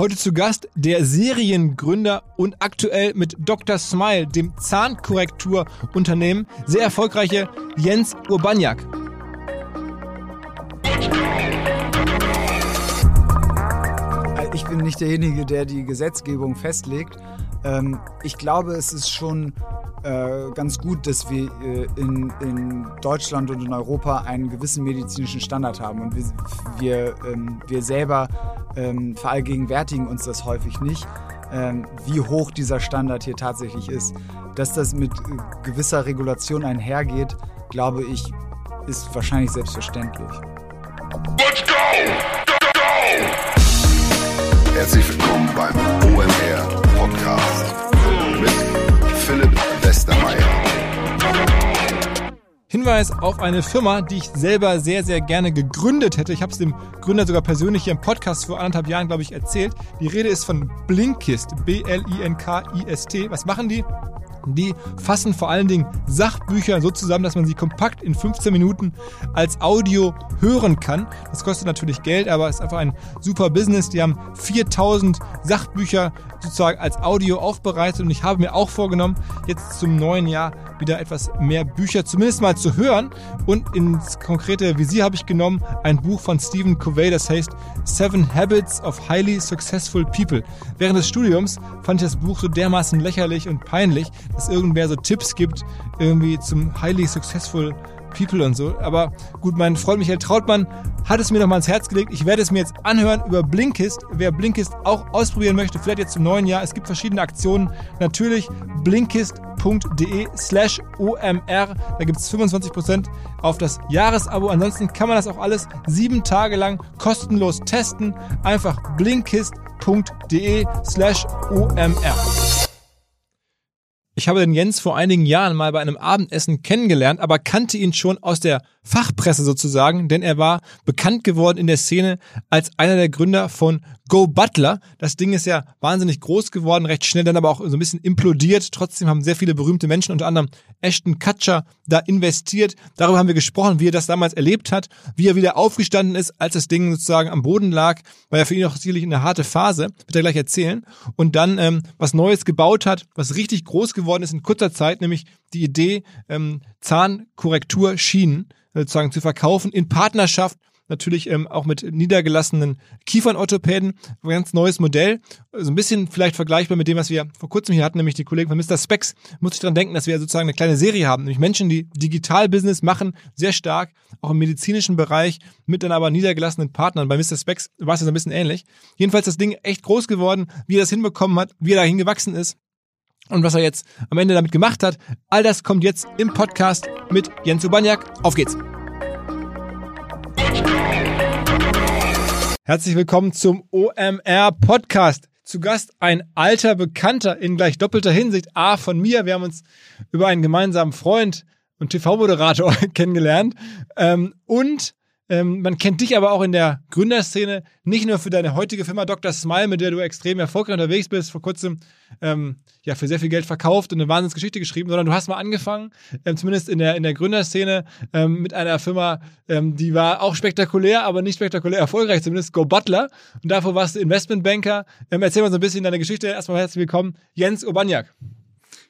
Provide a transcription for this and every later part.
Heute zu Gast der Seriengründer und aktuell mit Dr. Smile, dem Zahnkorrekturunternehmen, sehr erfolgreiche Jens Urbaniak. Ich bin nicht derjenige, der die Gesetzgebung festlegt. Ähm, ich glaube, es ist schon äh, ganz gut, dass wir äh, in, in, Deutschland und in Europa einen gewissen medizinischen Standard haben. Und wir, wir, ähm, wir selber ähm, verallgegenwärtigen uns das häufig nicht, ähm, wie hoch dieser Standard hier tatsächlich ist. Dass das mit äh, gewisser Regulation einhergeht, glaube ich, ist wahrscheinlich selbstverständlich. Let's go! Go, go! Herzlich willkommen beim OMR Podcast Westermeier. Hinweis auf eine Firma, die ich selber sehr, sehr gerne gegründet hätte. Ich habe es dem Gründer sogar persönlich hier im Podcast vor anderthalb Jahren, glaube ich, erzählt. Die Rede ist von Blinkist, B-L-I-N-K-I-S-T. Was machen die? Die fassen vor allen Dingen Sachbücher so zusammen, dass man sie kompakt in 15 Minuten als Audio hören kann. Das kostet natürlich Geld, aber ist einfach ein super Business. Die haben 4000 Sachbücher sozusagen als Audio aufbereitet und ich habe mir auch vorgenommen, jetzt zum neuen Jahr wieder etwas mehr Bücher zumindest mal zu hören und ins konkrete Visier habe ich genommen ein Buch von Stephen Covey, das heißt Seven Habits of Highly Successful People. Während des Studiums fand ich das Buch so dermaßen lächerlich und peinlich, dass irgendwer so Tipps gibt, irgendwie zum highly successful People und so. Aber gut, mein Freund Michael Trautmann hat es mir nochmal ans Herz gelegt. Ich werde es mir jetzt anhören über Blinkist. Wer Blinkist auch ausprobieren möchte, vielleicht jetzt zum neuen Jahr. Es gibt verschiedene Aktionen. Natürlich blinkist.de slash OMR. Da gibt es 25% auf das Jahresabo. Ansonsten kann man das auch alles sieben Tage lang kostenlos testen. Einfach blinkist.de slash OMR. Ich habe den Jens vor einigen Jahren mal bei einem Abendessen kennengelernt, aber kannte ihn schon aus der Fachpresse sozusagen, denn er war bekannt geworden in der Szene als einer der Gründer von Go Butler. Das Ding ist ja wahnsinnig groß geworden, recht schnell dann aber auch so ein bisschen implodiert. Trotzdem haben sehr viele berühmte Menschen, unter anderem Ashton Kutcher, da investiert. Darüber haben wir gesprochen, wie er das damals erlebt hat, wie er wieder aufgestanden ist, als das Ding sozusagen am Boden lag, war ja für ihn auch sicherlich eine harte Phase, wird er gleich erzählen. Und dann ähm, was Neues gebaut hat, was richtig groß geworden ist in kurzer Zeit, nämlich die Idee ähm, Zahnkorrektur Schienen sozusagen zu verkaufen in Partnerschaft natürlich ähm, auch mit niedergelassenen Kiefernorthopäden. Ein ganz neues Modell. So ein bisschen vielleicht vergleichbar mit dem, was wir vor kurzem hier hatten, nämlich die Kollegen von Mr. Specs. Muss ich dran denken, dass wir sozusagen eine kleine Serie haben. Nämlich Menschen, die Digital-Business machen, sehr stark, auch im medizinischen Bereich, mit dann aber niedergelassenen Partnern. Bei Mr. Specs war es jetzt ein bisschen ähnlich. Jedenfalls das Ding echt groß geworden, wie er das hinbekommen hat, wie er dahin gewachsen ist und was er jetzt am Ende damit gemacht hat. All das kommt jetzt im Podcast mit Jens Ubaniak. Auf geht's! Herzlich willkommen zum OMR Podcast. Zu Gast ein alter Bekannter in gleich doppelter Hinsicht. A von mir. Wir haben uns über einen gemeinsamen Freund und TV-Moderator kennengelernt. Ähm, und ähm, man kennt dich aber auch in der Gründerszene, nicht nur für deine heutige Firma Dr. Smile, mit der du extrem erfolgreich unterwegs bist, vor kurzem ähm, ja für sehr viel Geld verkauft und eine Wahnsinnsgeschichte geschrieben, sondern du hast mal angefangen, ähm, zumindest in der, in der Gründerszene, ähm, mit einer Firma, ähm, die war auch spektakulär, aber nicht spektakulär erfolgreich, zumindest Go Butler. Und davor warst du Investmentbanker. Ähm, erzähl mal so ein bisschen deine Geschichte. Erstmal herzlich willkommen, Jens Obaniak.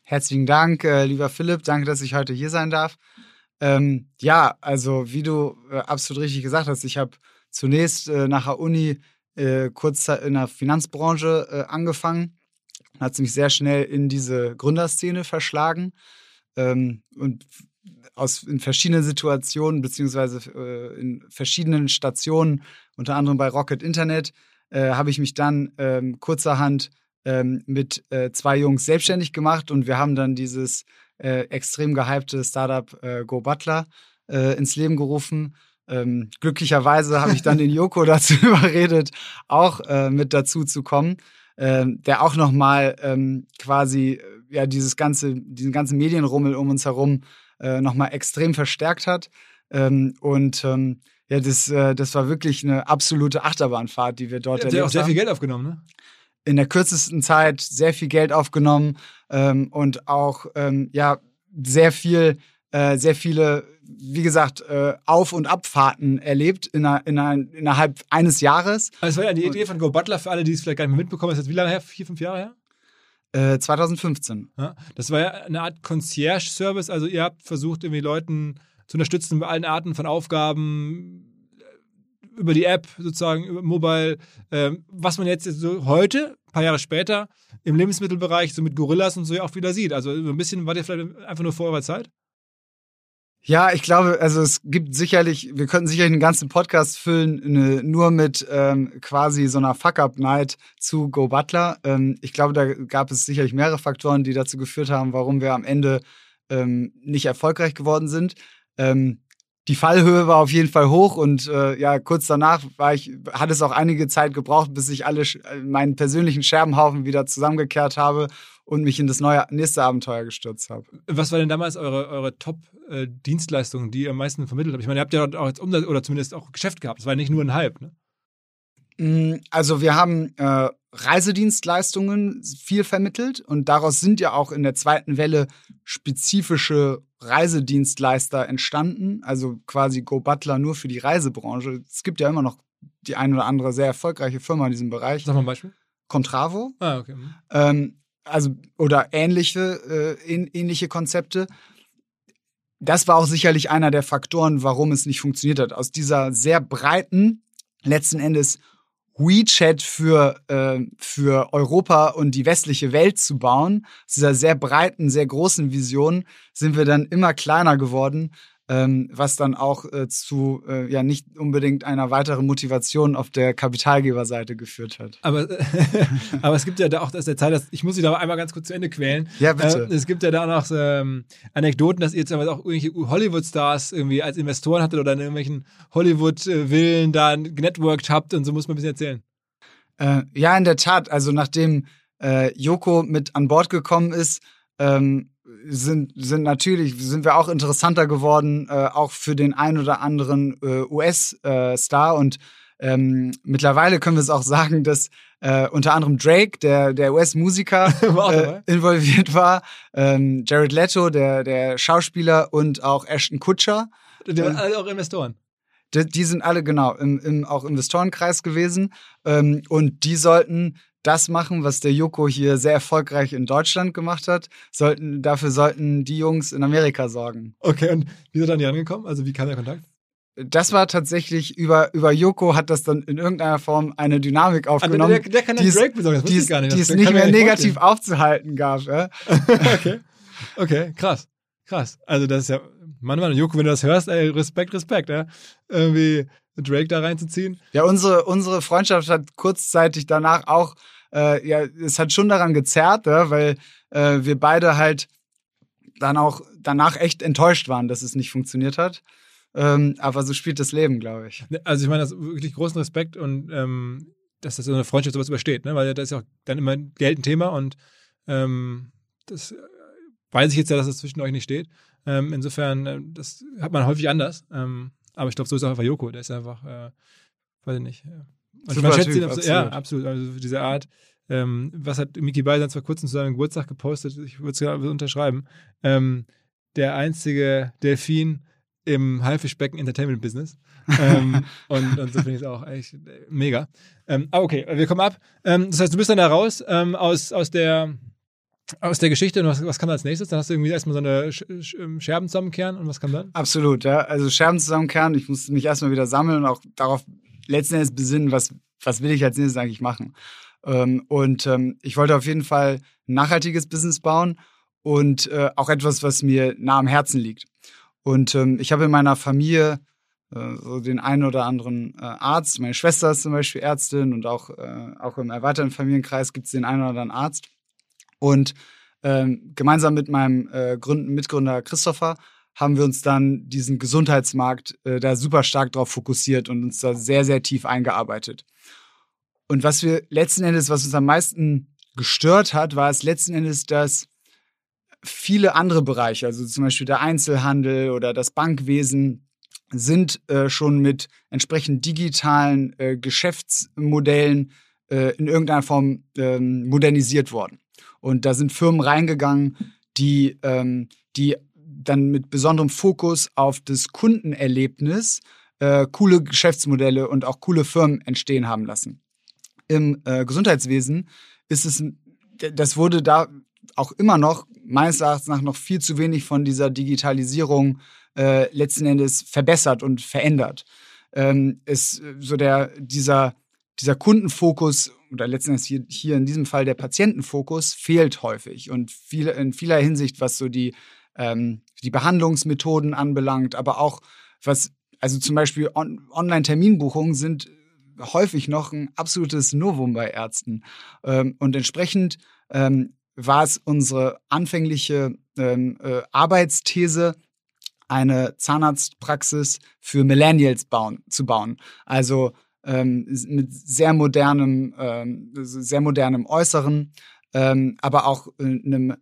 Herzlichen Dank, äh, lieber Philipp. Danke, dass ich heute hier sein darf. Ähm, ja, also wie du äh, absolut richtig gesagt hast, ich habe zunächst äh, nach der Uni äh, kurz in der Finanzbranche äh, angefangen, hat mich sehr schnell in diese Gründerszene verschlagen. Ähm, und aus in verschiedenen Situationen beziehungsweise äh, in verschiedenen Stationen, unter anderem bei Rocket Internet, äh, habe ich mich dann ähm, kurzerhand ähm, mit zwei Jungs selbstständig gemacht und wir haben dann dieses äh, extrem gehypte Startup äh, Go Butler äh, ins Leben gerufen. Ähm, glücklicherweise habe ich dann den Joko dazu überredet, auch äh, mit dazu zu kommen, ähm, der auch nochmal ähm, quasi äh, ja dieses ganze, diesen ganzen Medienrummel um uns herum äh, nochmal extrem verstärkt hat. Ähm, und ähm, ja, das, das war wirklich eine absolute Achterbahnfahrt, die wir dort ja, erlebt haben. sehr viel Geld aufgenommen, ne? In der kürzesten Zeit sehr viel Geld aufgenommen ähm, und auch ähm, ja sehr viel, äh, sehr viele wie gesagt, äh, Auf- und Abfahrten erlebt in einer, in einer, innerhalb eines Jahres. Also, das war ja die Idee von Go Butler für alle, die es vielleicht gar nicht mehr mitbekommen. Das ist jetzt wie lange her? Vier, fünf Jahre her? Äh, 2015. Ja, das war ja eine Art Concierge-Service. Also ihr habt versucht, irgendwie Leuten zu unterstützen bei allen Arten von Aufgaben äh, über die App sozusagen, über Mobile, ähm, was man jetzt so heute, ein paar Jahre später, im Lebensmittelbereich so mit Gorillas und so ja auch wieder sieht. Also so ein bisschen war ihr vielleicht einfach nur vor eurer Zeit? Ja, ich glaube, also es gibt sicherlich, wir könnten sicherlich einen ganzen Podcast füllen, eine, nur mit ähm, quasi so einer Fuck-Up-Night zu Go Butler. Ähm, ich glaube, da gab es sicherlich mehrere Faktoren, die dazu geführt haben, warum wir am Ende ähm, nicht erfolgreich geworden sind. Ähm, die Fallhöhe war auf jeden Fall hoch und äh, ja, kurz danach war ich, hat es auch einige Zeit gebraucht, bis ich alle meinen persönlichen Scherbenhaufen wieder zusammengekehrt habe und mich in das neue, nächste Abenteuer gestürzt habe. Was war denn damals eure, eure Top-Dienstleistung, äh, die ihr am meisten vermittelt habt? Ich meine, ihr habt ja auch jetzt Umsatz oder zumindest auch Geschäft gehabt. Das war nicht nur ein Hype, ne? Mm, also wir haben äh, Reisedienstleistungen viel vermittelt und daraus sind ja auch in der zweiten Welle spezifische Reisedienstleister entstanden, also quasi Go Butler nur für die Reisebranche. Es gibt ja immer noch die ein oder andere sehr erfolgreiche Firma in diesem Bereich. Sag mal ein Beispiel. Contravo. Ah, okay. Mhm. Ähm, also oder ähnliche, äh, ähnliche Konzepte. Das war auch sicherlich einer der Faktoren, warum es nicht funktioniert hat. Aus dieser sehr breiten, letzten Endes WeChat für, äh, für Europa und die westliche Welt zu bauen, aus dieser sehr breiten, sehr großen Vision, sind wir dann immer kleiner geworden ähm, was dann auch äh, zu äh, ja nicht unbedingt einer weiteren Motivation auf der Kapitalgeberseite geführt hat. Aber, aber es gibt ja da auch der Zeit, dass, ich muss Sie da einmal ganz kurz zu Ende quälen. Ja, bitte. Äh, es gibt ja da noch ähm, Anekdoten, dass ihr jetzt auch irgendwelche Hollywood-Stars irgendwie als Investoren hattet oder in irgendwelchen Hollywood-Villen da genetworked habt und so muss man ein bisschen erzählen. Äh, ja, in der Tat. Also nachdem äh, Joko mit an Bord gekommen ist, ähm, sind, sind natürlich, sind wir auch interessanter geworden, äh, auch für den ein oder anderen äh, US-Star. Äh, und ähm, mittlerweile können wir es auch sagen, dass äh, unter anderem Drake, der, der US-Musiker, äh, involviert war, ähm, Jared Leto, der, der Schauspieler und auch Ashton Kutscher. Die waren alle auch Investoren. Die, die, sind alle genau im, im auch Investorenkreis gewesen ähm, und die sollten das machen, was der Joko hier sehr erfolgreich in Deutschland gemacht hat. Sollten, dafür sollten die Jungs in Amerika sorgen. Okay, und wie sind dann die angekommen? Also wie kam der Kontakt? Das war tatsächlich über, über Joko hat das dann in irgendeiner Form eine Dynamik ah, aufgenommen. Also der, der kann den Drake besorgen, das die, gar nicht. Die es nicht mehr negativ vorstellen. aufzuhalten gab. Ja? okay. okay, krass. Krass. Also das ist ja, Mann, Mann, Joko, wenn du das hörst, ey, Respekt, Respekt, ja. Irgendwie Drake da reinzuziehen. Ja, unsere, unsere Freundschaft hat kurzzeitig danach auch, äh, ja, es hat schon daran gezerrt, ja, weil äh, wir beide halt dann auch danach echt enttäuscht waren, dass es nicht funktioniert hat. Ähm, aber so spielt das Leben, glaube ich. Ne, also ich meine, das wirklich großen Respekt und ähm, dass das so eine Freundschaft sowas übersteht, ne? weil da ist ja auch dann immer Geld ein Thema und ähm, das weiß ich jetzt ja, dass das zwischen euch nicht steht. Ähm, insofern, äh, das hat man häufig anders. Ähm, aber ich glaube, so ist auch einfach Joko. Der ist einfach, äh, weiß ich nicht. Ja. Und man schätzt ihn absolut. Ja, absolut. Also diese Art. Ähm, was hat Mickey Beisens vor kurzem zu seinem Geburtstag gepostet? Ich würde es unterschreiben. Ähm, der einzige Delfin im Haifischbecken Entertainment Business. ähm, und, und, so finde ich es auch echt äh, mega. Ähm, ah, okay, wir kommen ab. Ähm, das heißt, du bist dann da raus ähm, aus, aus der aus der Geschichte und was, was kam als nächstes? Dann hast du irgendwie erstmal so eine ähm, Scherben zusammenkehren und was kam dann? Absolut, ja. Also Scherben zusammenkehren, ich musste mich erstmal wieder sammeln und auch darauf letzten Endes besinnen, was, was will ich als nächstes eigentlich machen. Ähm, und ähm, ich wollte auf jeden Fall ein nachhaltiges Business bauen und äh, auch etwas, was mir nah am Herzen liegt. Und ähm, ich habe in meiner Familie äh, so den einen oder anderen äh, Arzt. Meine Schwester ist zum Beispiel Ärztin und auch, äh, auch im erweiterten Familienkreis gibt es den einen oder anderen Arzt. Und ähm, gemeinsam mit meinem äh, Gründ Mitgründer Christopher haben wir uns dann diesen Gesundheitsmarkt äh, da super stark drauf fokussiert und uns da sehr, sehr tief eingearbeitet. Und was wir letzten Endes, was uns am meisten gestört hat, war es letzten Endes, dass viele andere Bereiche, also zum Beispiel der Einzelhandel oder das Bankwesen, sind äh, schon mit entsprechend digitalen äh, Geschäftsmodellen äh, in irgendeiner Form ähm, modernisiert worden. Und da sind Firmen reingegangen, die, ähm, die dann mit besonderem Fokus auf das Kundenerlebnis äh, coole Geschäftsmodelle und auch coole Firmen entstehen haben lassen. Im äh, Gesundheitswesen ist es, das wurde da auch immer noch meines Erachtens nach noch viel zu wenig von dieser Digitalisierung äh, letzten Endes verbessert und verändert. Ähm, ist so der dieser dieser Kundenfokus oder letzten Endes hier, hier in diesem Fall der Patientenfokus fehlt häufig und viel, in vieler Hinsicht, was so die, ähm, die Behandlungsmethoden anbelangt, aber auch was, also zum Beispiel on Online-Terminbuchungen sind häufig noch ein absolutes Novum bei Ärzten. Ähm, und entsprechend ähm, war es unsere anfängliche ähm, äh, Arbeitsthese, eine Zahnarztpraxis für Millennials bauen, zu bauen. Also ähm, mit sehr modernem, ähm, sehr modernem Äußeren, ähm, aber auch einem äh,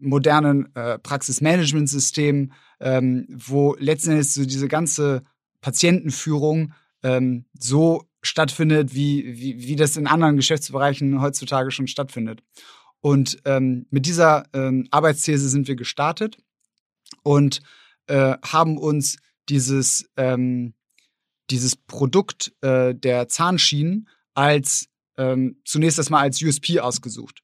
modernen äh, Praxismanagementsystem, ähm, wo letztendlich so diese ganze Patientenführung ähm, so stattfindet, wie, wie, wie das in anderen Geschäftsbereichen heutzutage schon stattfindet. Und ähm, mit dieser ähm, Arbeitsthese sind wir gestartet und äh, haben uns dieses ähm, dieses Produkt äh, der Zahnschienen als ähm, zunächst erstmal als USP ausgesucht.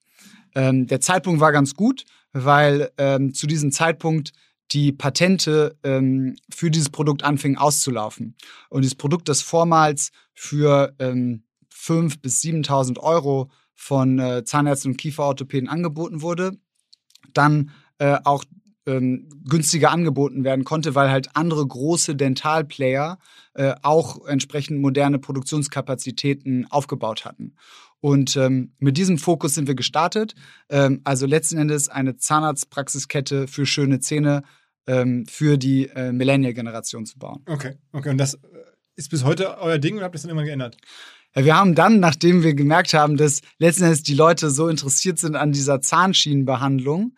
Ähm, der Zeitpunkt war ganz gut, weil ähm, zu diesem Zeitpunkt die Patente ähm, für dieses Produkt anfingen auszulaufen. Und dieses Produkt, das vormals für ähm, 5.000 bis 7.000 Euro von äh, Zahnärzten und Kieferorthopäden angeboten wurde, dann äh, auch ähm, günstiger angeboten werden konnte, weil halt andere große Dentalplayer äh, auch entsprechend moderne Produktionskapazitäten aufgebaut hatten. Und ähm, mit diesem Fokus sind wir gestartet. Ähm, also letzten Endes eine Zahnarztpraxiskette für schöne Zähne ähm, für die äh, Millennial-Generation zu bauen. Okay, okay. Und das äh, ist bis heute euer Ding oder habt ihr das dann immer geändert? Ja, wir haben dann, nachdem wir gemerkt haben, dass letzten Endes die Leute so interessiert sind an dieser Zahnschienenbehandlung,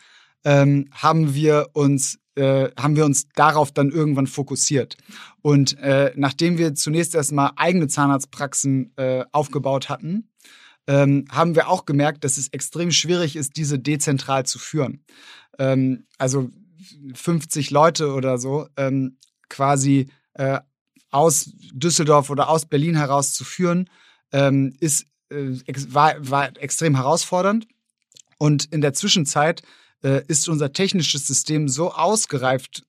ähm, haben wir uns äh, haben wir uns darauf dann irgendwann fokussiert. Und äh, nachdem wir zunächst erstmal eigene Zahnarztpraxen äh, aufgebaut hatten, ähm, haben wir auch gemerkt, dass es extrem schwierig ist, diese dezentral zu führen. Ähm, also 50 Leute oder so ähm, quasi äh, aus Düsseldorf oder aus Berlin heraus zu führen, ähm, ist, äh, war, war extrem herausfordernd. Und in der Zwischenzeit äh, ist unser technisches System so ausgereift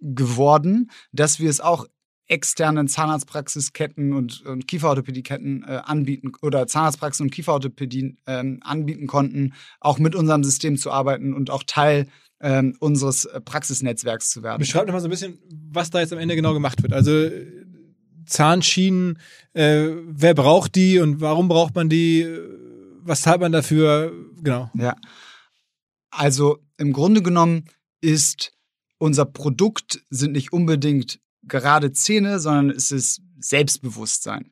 geworden, dass wir es auch externen Zahnarztpraxisketten und, und Kieferorthopädieketten äh, anbieten oder Zahnarztpraxen und Kieferorthopädien ähm, anbieten konnten, auch mit unserem System zu arbeiten und auch Teil ähm, unseres äh, Praxisnetzwerks zu werden. Beschreibt doch mal so ein bisschen, was da jetzt am Ende genau gemacht wird. Also Zahnschienen, äh, wer braucht die und warum braucht man die? Was zahlt man dafür? Genau. Ja. Also im Grunde genommen ist unser Produkt sind nicht unbedingt gerade Zähne, sondern es ist Selbstbewusstsein.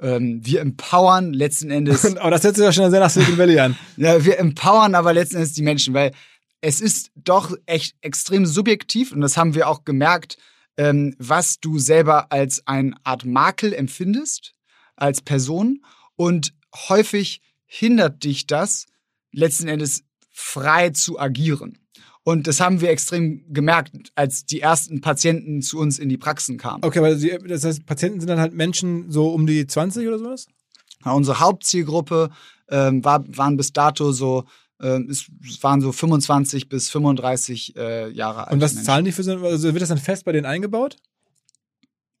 Ähm, wir empowern letzten Endes. aber das hört sich ja schon sehr nach Silicon Valley an. ja, wir empowern aber letzten Endes die Menschen, weil es ist doch echt extrem subjektiv und das haben wir auch gemerkt, ähm, was du selber als eine Art Makel empfindest als Person und häufig hindert dich das letzten Endes frei zu agieren. Und das haben wir extrem gemerkt, als die ersten Patienten zu uns in die Praxen kamen. Okay, aber das heißt, Patienten sind dann halt Menschen so um die 20 oder sowas? Ja, unsere Hauptzielgruppe ähm, war, waren bis dato so, äh, es waren so 25 bis 35 äh, Jahre alt. Und was Menschen. zahlen die für so, also wird das dann fest bei denen eingebaut?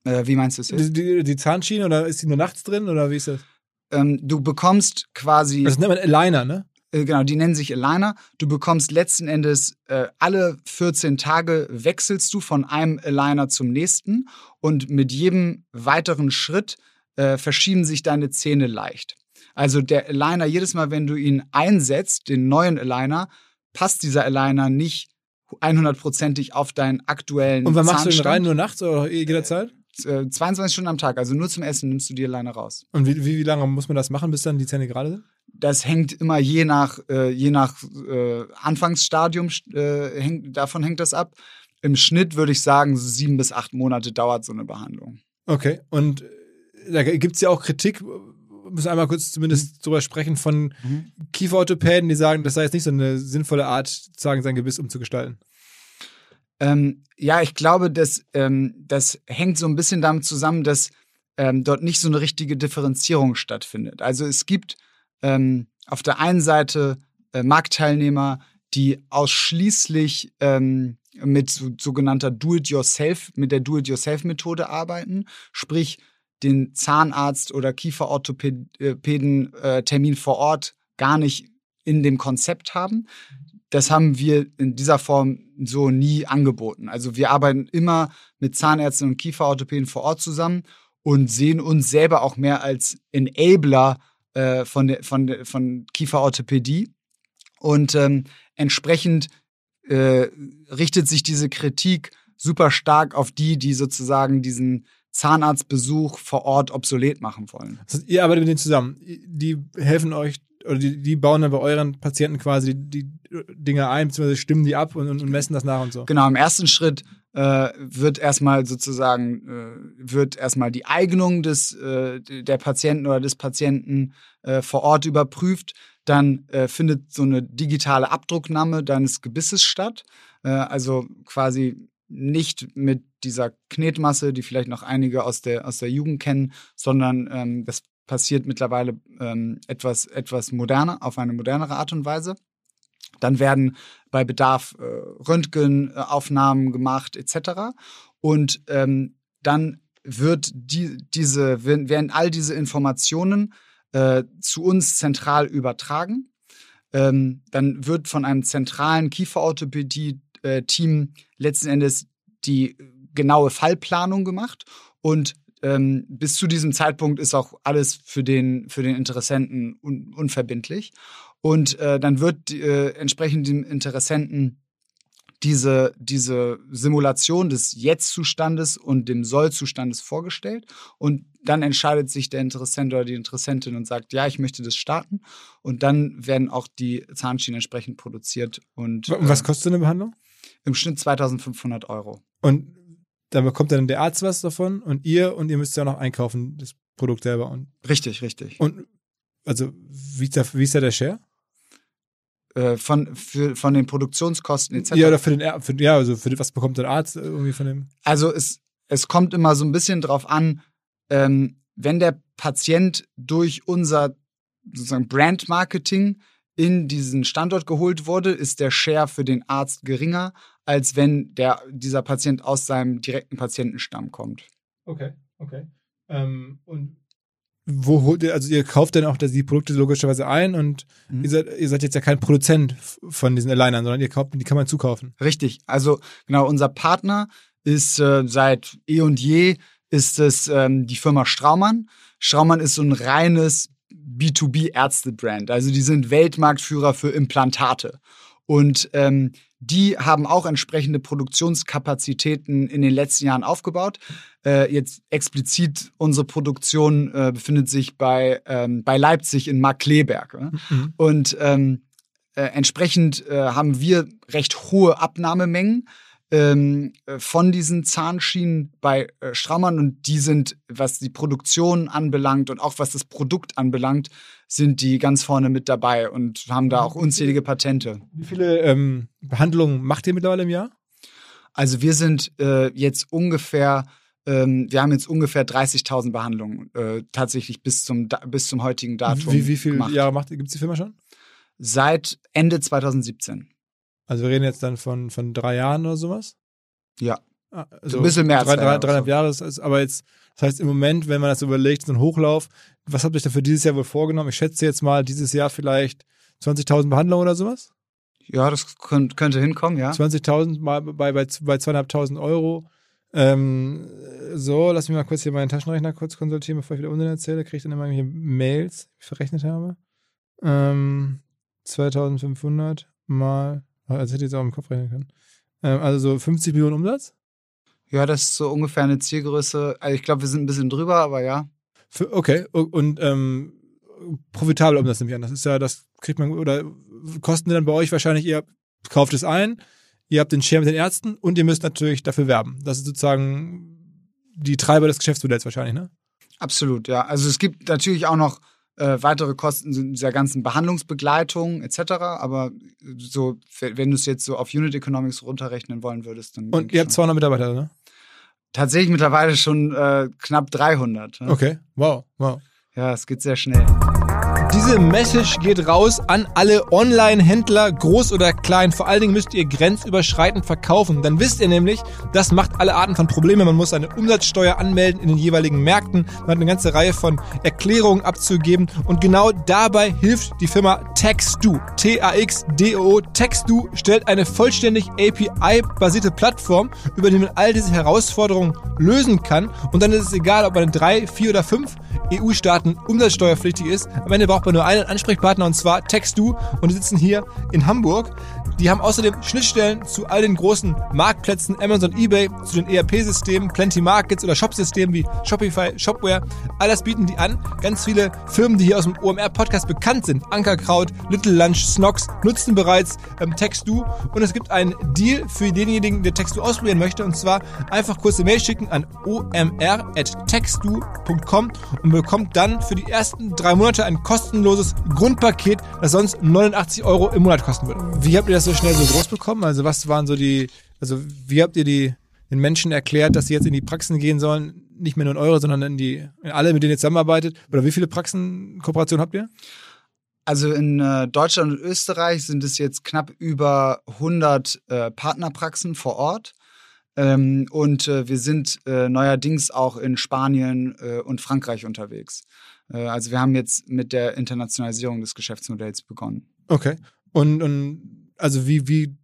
Äh, wie meinst du es jetzt? Die, die, die, Zahnschiene oder ist die nur nachts drin oder wie ist das? Ähm, du bekommst quasi. Das nennt man Aligner, ne? Äh, genau, die nennen sich Aligner. Du bekommst letzten Endes äh, alle 14 Tage wechselst du von einem Aligner zum nächsten und mit jedem weiteren Schritt äh, verschieben sich deine Zähne leicht. Also der Aligner, jedes Mal, wenn du ihn einsetzt, den neuen Aligner, passt dieser Aligner nicht 100%ig auf deinen aktuellen Und wann machst du den rein? Nur nachts oder jederzeit? 22 äh, Stunden am Tag, also nur zum Essen nimmst du die Aligner raus. Und wie, wie, wie lange muss man das machen, bis dann die Zähne gerade sind? das hängt immer je nach, äh, je nach äh, Anfangsstadium, äh, hängt, davon hängt das ab. Im Schnitt würde ich sagen, so sieben bis acht Monate dauert so eine Behandlung. Okay, und äh, da gibt es ja auch Kritik, müssen einmal kurz zumindest mhm. drüber sprechen, von mhm. Kieferorthopäden, die sagen, das sei jetzt nicht so eine sinnvolle Art, sozusagen sein Gebiss umzugestalten. Ähm, ja, ich glaube, dass, ähm, das hängt so ein bisschen damit zusammen, dass ähm, dort nicht so eine richtige Differenzierung stattfindet. Also es gibt ähm, auf der einen Seite äh, Marktteilnehmer, die ausschließlich ähm, mit so, sogenannter Do-it-yourself, mit der Do-it-yourself-Methode arbeiten, sprich den Zahnarzt oder Kieferorthopäden äh, Termin vor Ort gar nicht in dem Konzept haben. Das haben wir in dieser Form so nie angeboten. Also wir arbeiten immer mit Zahnärzten und Kieferorthopäden vor Ort zusammen und sehen uns selber auch mehr als Enabler äh, von, von, von Kieferorthopädie. Und ähm, entsprechend äh, richtet sich diese Kritik super stark auf die, die sozusagen diesen Zahnarztbesuch vor Ort obsolet machen wollen. Also ihr arbeitet mit denen zusammen. Die helfen euch oder die, die bauen dann bei euren Patienten quasi die, die Dinge ein, beziehungsweise stimmen die ab und, und, messen das nach und so. Genau, im ersten Schritt äh, wird erstmal sozusagen, äh, wird erstmal die Eignung des, äh, der Patienten oder des Patienten äh, vor Ort überprüft. Dann äh, findet so eine digitale Abdrucknahme deines Gebisses statt. Äh, also quasi nicht mit dieser Knetmasse, die vielleicht noch einige aus der, aus der Jugend kennen, sondern ähm, das passiert mittlerweile ähm, etwas, etwas moderner, auf eine modernere Art und Weise. Dann werden bei Bedarf äh, Röntgenaufnahmen gemacht etc. Und ähm, dann wird die, diese, werden all diese Informationen äh, zu uns zentral übertragen. Ähm, dann wird von einem zentralen Kieferorthopädie-Team äh, letzten Endes die genaue Fallplanung gemacht und ähm, bis zu diesem Zeitpunkt ist auch alles für den, für den Interessenten un, unverbindlich. Und äh, dann wird äh, entsprechend dem Interessenten diese, diese Simulation des Jetzt-Zustandes und dem Soll-Zustandes vorgestellt. Und dann entscheidet sich der Interessent oder die Interessentin und sagt, ja, ich möchte das starten. Und dann werden auch die Zahnschienen entsprechend produziert. Und, was äh, kostet eine Behandlung? Im Schnitt 2500 Euro. Und dann bekommt dann der Arzt was davon und ihr und ihr müsst ja noch einkaufen, das Produkt selber. Und richtig, richtig. Und also, wie ist da, wie ist da der Share? Äh, von, für, von den Produktionskosten etc. Ja, oder für den, für, ja, also für was bekommt der Arzt irgendwie von dem? Also es, es kommt immer so ein bisschen drauf an, ähm, wenn der Patient durch unser sozusagen Brand-Marketing in diesen Standort geholt wurde, ist der Share für den Arzt geringer, als wenn der, dieser Patient aus seinem direkten Patientenstamm kommt. Okay, okay. Ähm, und wo holt ihr, also ihr kauft dann auch die Produkte logischerweise ein und mhm. ihr, seid, ihr seid jetzt ja kein Produzent von diesen Alignern, sondern ihr kauft, die kann man zukaufen. Richtig. Also genau, unser Partner ist äh, seit eh und je ist es ähm, die Firma Straumann. Straumann ist so ein reines B2B-Ärzte-Brand. Also die sind Weltmarktführer für Implantate. Und ähm, die haben auch entsprechende Produktionskapazitäten in den letzten Jahren aufgebaut. Äh, jetzt explizit unsere Produktion äh, befindet sich bei, ähm, bei Leipzig in Markleberg. Äh? Mhm. Und ähm, äh, entsprechend äh, haben wir recht hohe Abnahmemengen ähm, äh, von diesen Zahnschienen bei äh, Straumann und die sind, was die Produktion anbelangt und auch was das Produkt anbelangt, sind die ganz vorne mit dabei und haben da auch unzählige Patente. Wie viele ähm, Behandlungen macht ihr mittlerweile im Jahr? Also wir sind äh, jetzt ungefähr, ähm, wir haben jetzt ungefähr 30.000 Behandlungen äh, tatsächlich bis zum, bis zum heutigen Datum. Wie, wie viele Jahre gibt es die Firma schon? Seit Ende 2017. Also wir reden jetzt dann von, von drei Jahren oder sowas? Ja. Ah, also ein bisschen mehr als drei, drei, dreieinhalb Jahre. Das ist, aber jetzt, das heißt im Moment, wenn man das überlegt, so ein Hochlauf, was habt ihr euch da für dieses Jahr wohl vorgenommen? Ich schätze jetzt mal dieses Jahr vielleicht 20.000 Behandlungen oder sowas? Ja, das könnte hinkommen, ja. 20.000 mal bei, bei, bei zweieinhalbtausend Euro. Ähm, so, lass mich mal kurz hier meinen Taschenrechner kurz konsultieren, bevor ich wieder Unsinn erzähle. Kriege ich dann immer hier Mails, die ich verrechnet habe. Ähm, 2500 mal als hätte ich es auch im Kopf rechnen können. Ähm, also so 50 Millionen Umsatz? Ja, das ist so ungefähr eine Zielgröße. Also ich glaube, wir sind ein bisschen drüber, aber ja. Für, okay, und ähm, profitabel Umsatz nämlich an. Das ist ja, das kriegt man, oder kosten dann bei euch wahrscheinlich, ihr kauft es ein, ihr habt den Share mit den Ärzten und ihr müsst natürlich dafür werben. Das ist sozusagen die Treiber des Geschäftsmodells wahrscheinlich, ne? Absolut, ja. Also es gibt natürlich auch noch Äh, weitere Kosten sind dieser ganzen Behandlungsbegleitung etc. Aber so, wenn du es jetzt so auf Unit Economics runterrechnen wollen würdest, dann. Und ihr habt 200 Mitarbeiter, ne? Tatsächlich mittlerweile schon äh, knapp 300. Ne? Okay, wow, wow. Ja, es geht sehr schnell. Diese Message geht raus an alle Online-Händler, groß oder klein. Vor allen Dingen müsst ihr grenzüberschreitend verkaufen. Dann wisst ihr nämlich, das macht alle Arten von Problemen. Man muss eine Umsatzsteuer anmelden in den jeweiligen Märkten. Man hat eine ganze Reihe von Erklärungen abzugeben. Und genau dabei hilft die Firma Textu. T-A-X-D-O. Textu stellt eine vollständig API-basierte Plattform, über die man all diese Herausforderungen lösen kann. Und dann ist es egal, ob man in drei, vier oder fünf EU-Staaten umsatzsteuerpflichtig ist. Am Ende braucht man nur einen Ansprechpartner und zwar Textu und die sitzen hier in Hamburg. Die haben außerdem Schnittstellen zu all den großen Marktplätzen, Amazon, eBay, zu den ERP-Systemen, Plenty Markets oder Shop-Systemen wie Shopify, Shopware. All das bieten die an. Ganz viele Firmen, die hier aus dem OMR-Podcast bekannt sind, Ankerkraut, Little Lunch, Snox, nutzen bereits ähm, Textu. Und es gibt einen Deal für denjenigen, der Textu ausprobieren möchte. Und zwar einfach kurze Mail schicken an omr.textu.com und bekommt dann für die ersten drei Monate ein kostenloses Grundpaket, das sonst 89 Euro im Monat kosten würde. Wie habt ihr das so schnell so groß bekommen? Also was waren so die, also wie habt ihr die den Menschen erklärt, dass sie jetzt in die Praxen gehen sollen, nicht mehr nur in eure, sondern in die in alle, mit denen ihr zusammenarbeitet? Oder wie viele Praxenkooperationen habt ihr? Also in äh, Deutschland und Österreich sind es jetzt knapp über 100 äh, Partnerpraxen vor Ort. Ähm, und äh, wir sind äh, neuerdings auch in Spanien äh, und Frankreich unterwegs. Äh, also wir haben jetzt mit der Internationalisierung des Geschäftsmodells begonnen. Okay. Und, und also wie, wie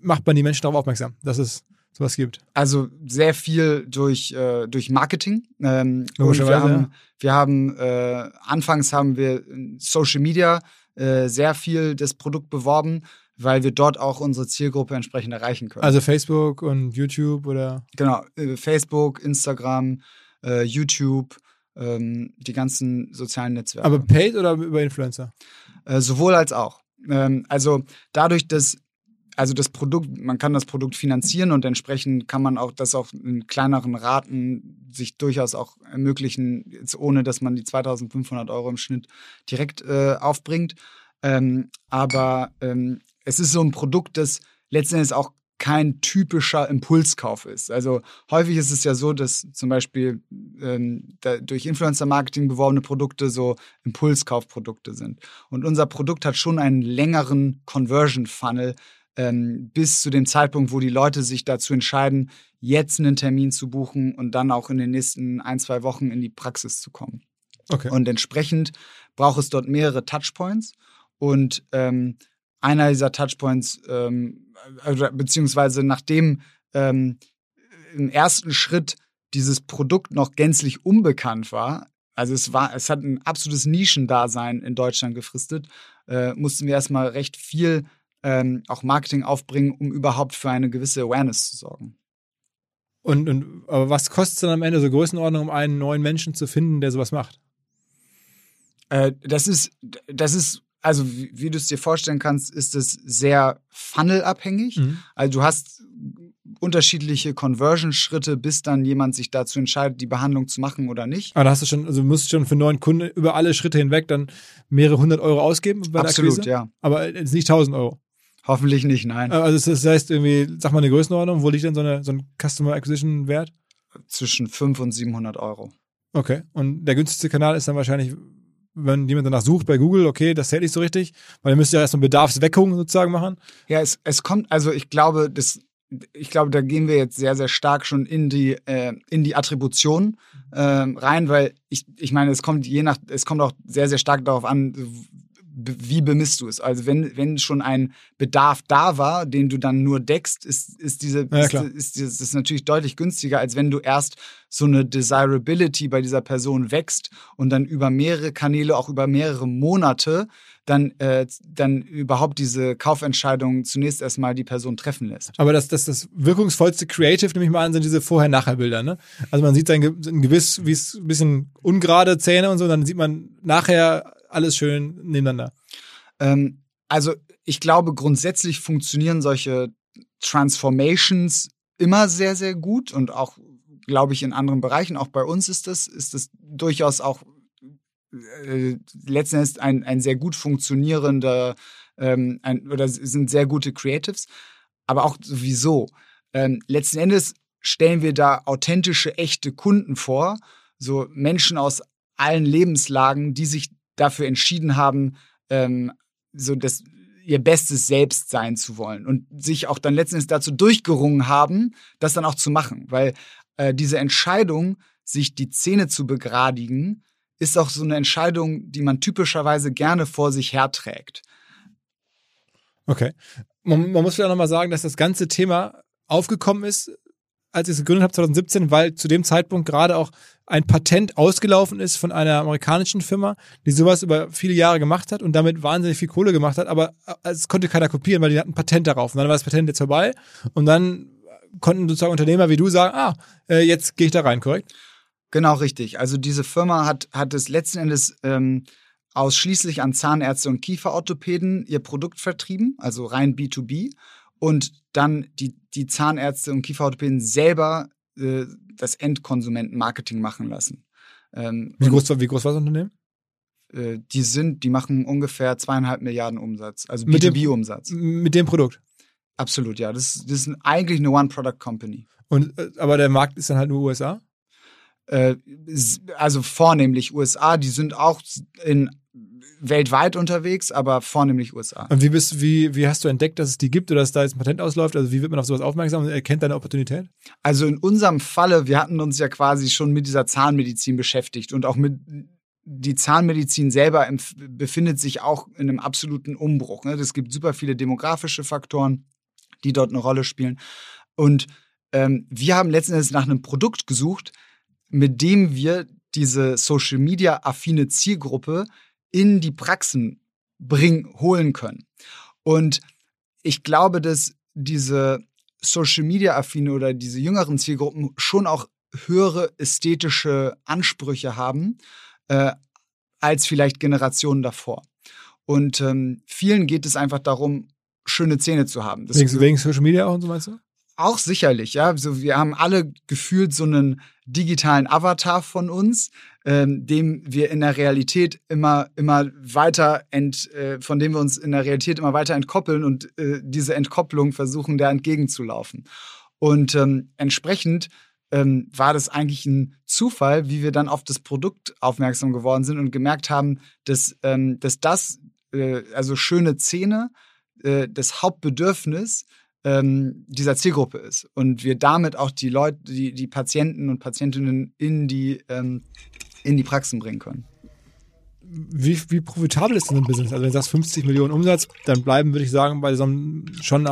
macht man die Menschen darauf aufmerksam, dass es sowas gibt? Also sehr viel durch, äh, durch Marketing. Ähm, und wir haben, wir haben äh, anfangs haben wir in Social Media äh, sehr viel das Produkt beworben, weil wir dort auch unsere Zielgruppe entsprechend erreichen können. Also Facebook und YouTube oder? Genau, äh, Facebook, Instagram, äh, YouTube, ähm, die ganzen sozialen Netzwerke. Aber paid oder über Influencer? Äh, sowohl als auch. Ähm, also dadurch, dass also das Produkt, man kann das Produkt finanzieren und entsprechend kann man auch das auch in kleineren Raten sich durchaus auch ermöglichen, jetzt ohne dass man die 2500 Euro im Schnitt direkt äh, aufbringt. Ähm, aber ähm, es ist so ein Produkt, das letztendlich auch kein typischer Impulskauf ist. Also häufig ist es ja so, dass zum Beispiel ähm, durch Influencer-Marketing beworbene Produkte so Impulskaufprodukte sind. Und unser Produkt hat schon einen längeren Conversion-Funnel ähm, bis zu dem Zeitpunkt, wo die Leute sich dazu entscheiden, jetzt einen Termin zu buchen und dann auch in den nächsten ein, zwei Wochen in die Praxis zu kommen. Okay. Und entsprechend braucht es dort mehrere Touchpoints und ähm, einer dieser Touchpoints, ähm, beziehungsweise nachdem ähm, im ersten Schritt dieses Produkt noch gänzlich unbekannt war, also es war, es hat ein absolutes Nischendasein in Deutschland gefristet, äh, mussten wir erstmal recht viel ähm, auch Marketing aufbringen, um überhaupt für eine gewisse Awareness zu sorgen. Und, und aber was kostet es dann am Ende so Größenordnung, um einen neuen Menschen zu finden, der sowas macht? Äh, das ist, das ist also wie, wie du es dir vorstellen kannst, ist es sehr funnelabhängig. Mhm. Also du hast unterschiedliche Conversion-Schritte, bis dann jemand sich dazu entscheidet, die Behandlung zu machen oder nicht. Aber da hast du schon, also du musst schon für neuen Kunden über alle Schritte hinweg dann mehrere hundert Euro ausgeben bei Absolut, Akquise. ja. Aber jetzt nicht tausend Euro. Hoffentlich nicht, nein. Also das heißt irgendwie, sag mal eine Größenordnung, wo liegt denn so, eine, so ein Customer Acquisition Wert? Zwischen 500 und 700 Euro. Okay. Und der günstigste Kanal ist dann wahrscheinlich wenn jemand danach sucht bei Google, okay, das zählt nicht so richtig, weil ihr müsst ja erst eine Bedarfsweckung sozusagen machen. Ja, es, es kommt, also ich glaube, das, ich glaube, da gehen wir jetzt sehr, sehr stark schon in die, äh, in die Attribution äh, rein, weil ich, ich meine, es kommt je nach, es kommt auch sehr, sehr stark darauf an, wie bemisst du es? Also wenn, wenn schon ein Bedarf da war, den du dann nur deckst, ist, ist diese ja, ist, ist, ist, ist natürlich deutlich günstiger, als wenn du erst so eine Desirability bei dieser Person wächst und dann über mehrere Kanäle, auch über mehrere Monate, dann, äh, dann überhaupt diese Kaufentscheidung zunächst erstmal die Person treffen lässt. Aber das, das, das wirkungsvollste Creative, nehme ich mal an, sind diese Vorher-Nachher-Bilder. Ne? Also man sieht sein gewiss, wie es ein bisschen ungerade Zähne und so, dann sieht man nachher alles schön nebeneinander. Ähm, also ich glaube, grundsätzlich funktionieren solche Transformations immer sehr, sehr gut und auch, glaube ich, in anderen Bereichen, auch bei uns ist das, ist das durchaus auch äh, letzten Endes ein, ein sehr gut funktionierender ähm, ein, oder sind sehr gute Creatives, aber auch sowieso. Ähm, letzten Endes stellen wir da authentische, echte Kunden vor, so Menschen aus allen Lebenslagen, die sich dafür entschieden haben, ähm, so das ihr bestes Selbst sein zu wollen und sich auch dann letztendlich dazu durchgerungen haben, das dann auch zu machen, weil äh, diese Entscheidung, sich die Zähne zu begradigen, ist auch so eine Entscheidung, die man typischerweise gerne vor sich herträgt. Okay. Man, man muss vielleicht nochmal sagen, dass das ganze Thema aufgekommen ist, als ich es gegründet habe 2017, weil zu dem Zeitpunkt gerade auch ein Patent ausgelaufen ist von einer amerikanischen Firma, die sowas über viele Jahre gemacht hat und damit wahnsinnig viel Kohle gemacht hat, aber äh, es konnte keiner kopieren, weil die hatten ein Patent darauf. Und dann war das Patent jetzt vorbei und dann konnten sozusagen Unternehmer wie du sagen, ah, äh, jetzt gehe ich da rein, korrekt? Genau richtig. Also diese Firma hat, hat es letzten Endes ähm, ausschließlich an Zahnärzte und Kieferorthopäden ihr Produkt vertrieben, also rein B2B. Und dann die, die Zahnärzte und Kieferorthopäden selber äh, das Endkonsumentenmarketing machen lassen. Ähm, wie, groß, wie groß war das Unternehmen? Äh, die sind, die machen ungefähr zweieinhalb Milliarden Umsatz, also B2B-Umsatz. Mit dem Produkt? Absolut, ja. Das, das ist eigentlich eine One-Product-Company. Und äh, aber der Markt ist dann halt nur USA? Äh, also vornehmlich USA, die sind auch in weltweit unterwegs, aber vornehmlich USA. Und wie bist wie wie hast du entdeckt, dass es die gibt oder dass da jetzt ein Patent ausläuft? Also wie wird man auf sowas aufmerksam und erkennt deine Opportunität? Also in unserem Falle, wir hatten uns ja quasi schon mit dieser Zahnmedizin beschäftigt und auch mit die Zahnmedizin selber befindet sich auch in einem absoluten Umbruch. Ne? Es gibt super viele demografische Faktoren, die dort eine Rolle spielen. Und ähm, wir haben letztendlich nach einem Produkt gesucht, mit dem wir diese Social Media affine Zielgruppe in die Praxen bringen, holen können. Und ich glaube, dass diese Social Media affine oder diese jüngeren Zielgruppen schon auch höhere ästhetische Ansprüche haben äh, als vielleicht Generationen davor. Und ähm, vielen geht es einfach darum, schöne Zähne zu haben. Das wegen, wegen Social Media auch und so meinst du? Auch sicherlich, ja. Also wir haben alle gefühlt so einen digitalen Avatar von uns, ähm, dem wir in der Realität immer, immer weiter ent, äh, von dem wir uns in der Realität immer weiter entkoppeln und äh, diese Entkopplung versuchen, der entgegenzulaufen. Und ähm, entsprechend ähm, war das eigentlich ein Zufall, wie wir dann auf das Produkt aufmerksam geworden sind und gemerkt haben, dass, ähm, dass das, äh, also schöne Zähne, äh, das Hauptbedürfnis ähm, dieser Zielgruppe ist und wir damit auch die Leute, die, die Patienten und Patientinnen in die, ähm, in die Praxen bringen können. Wie, wie profitabel ist denn ein Business? Also wenn du sagst 50 Millionen Umsatz, dann bleiben, würde ich sagen, bei so einem schon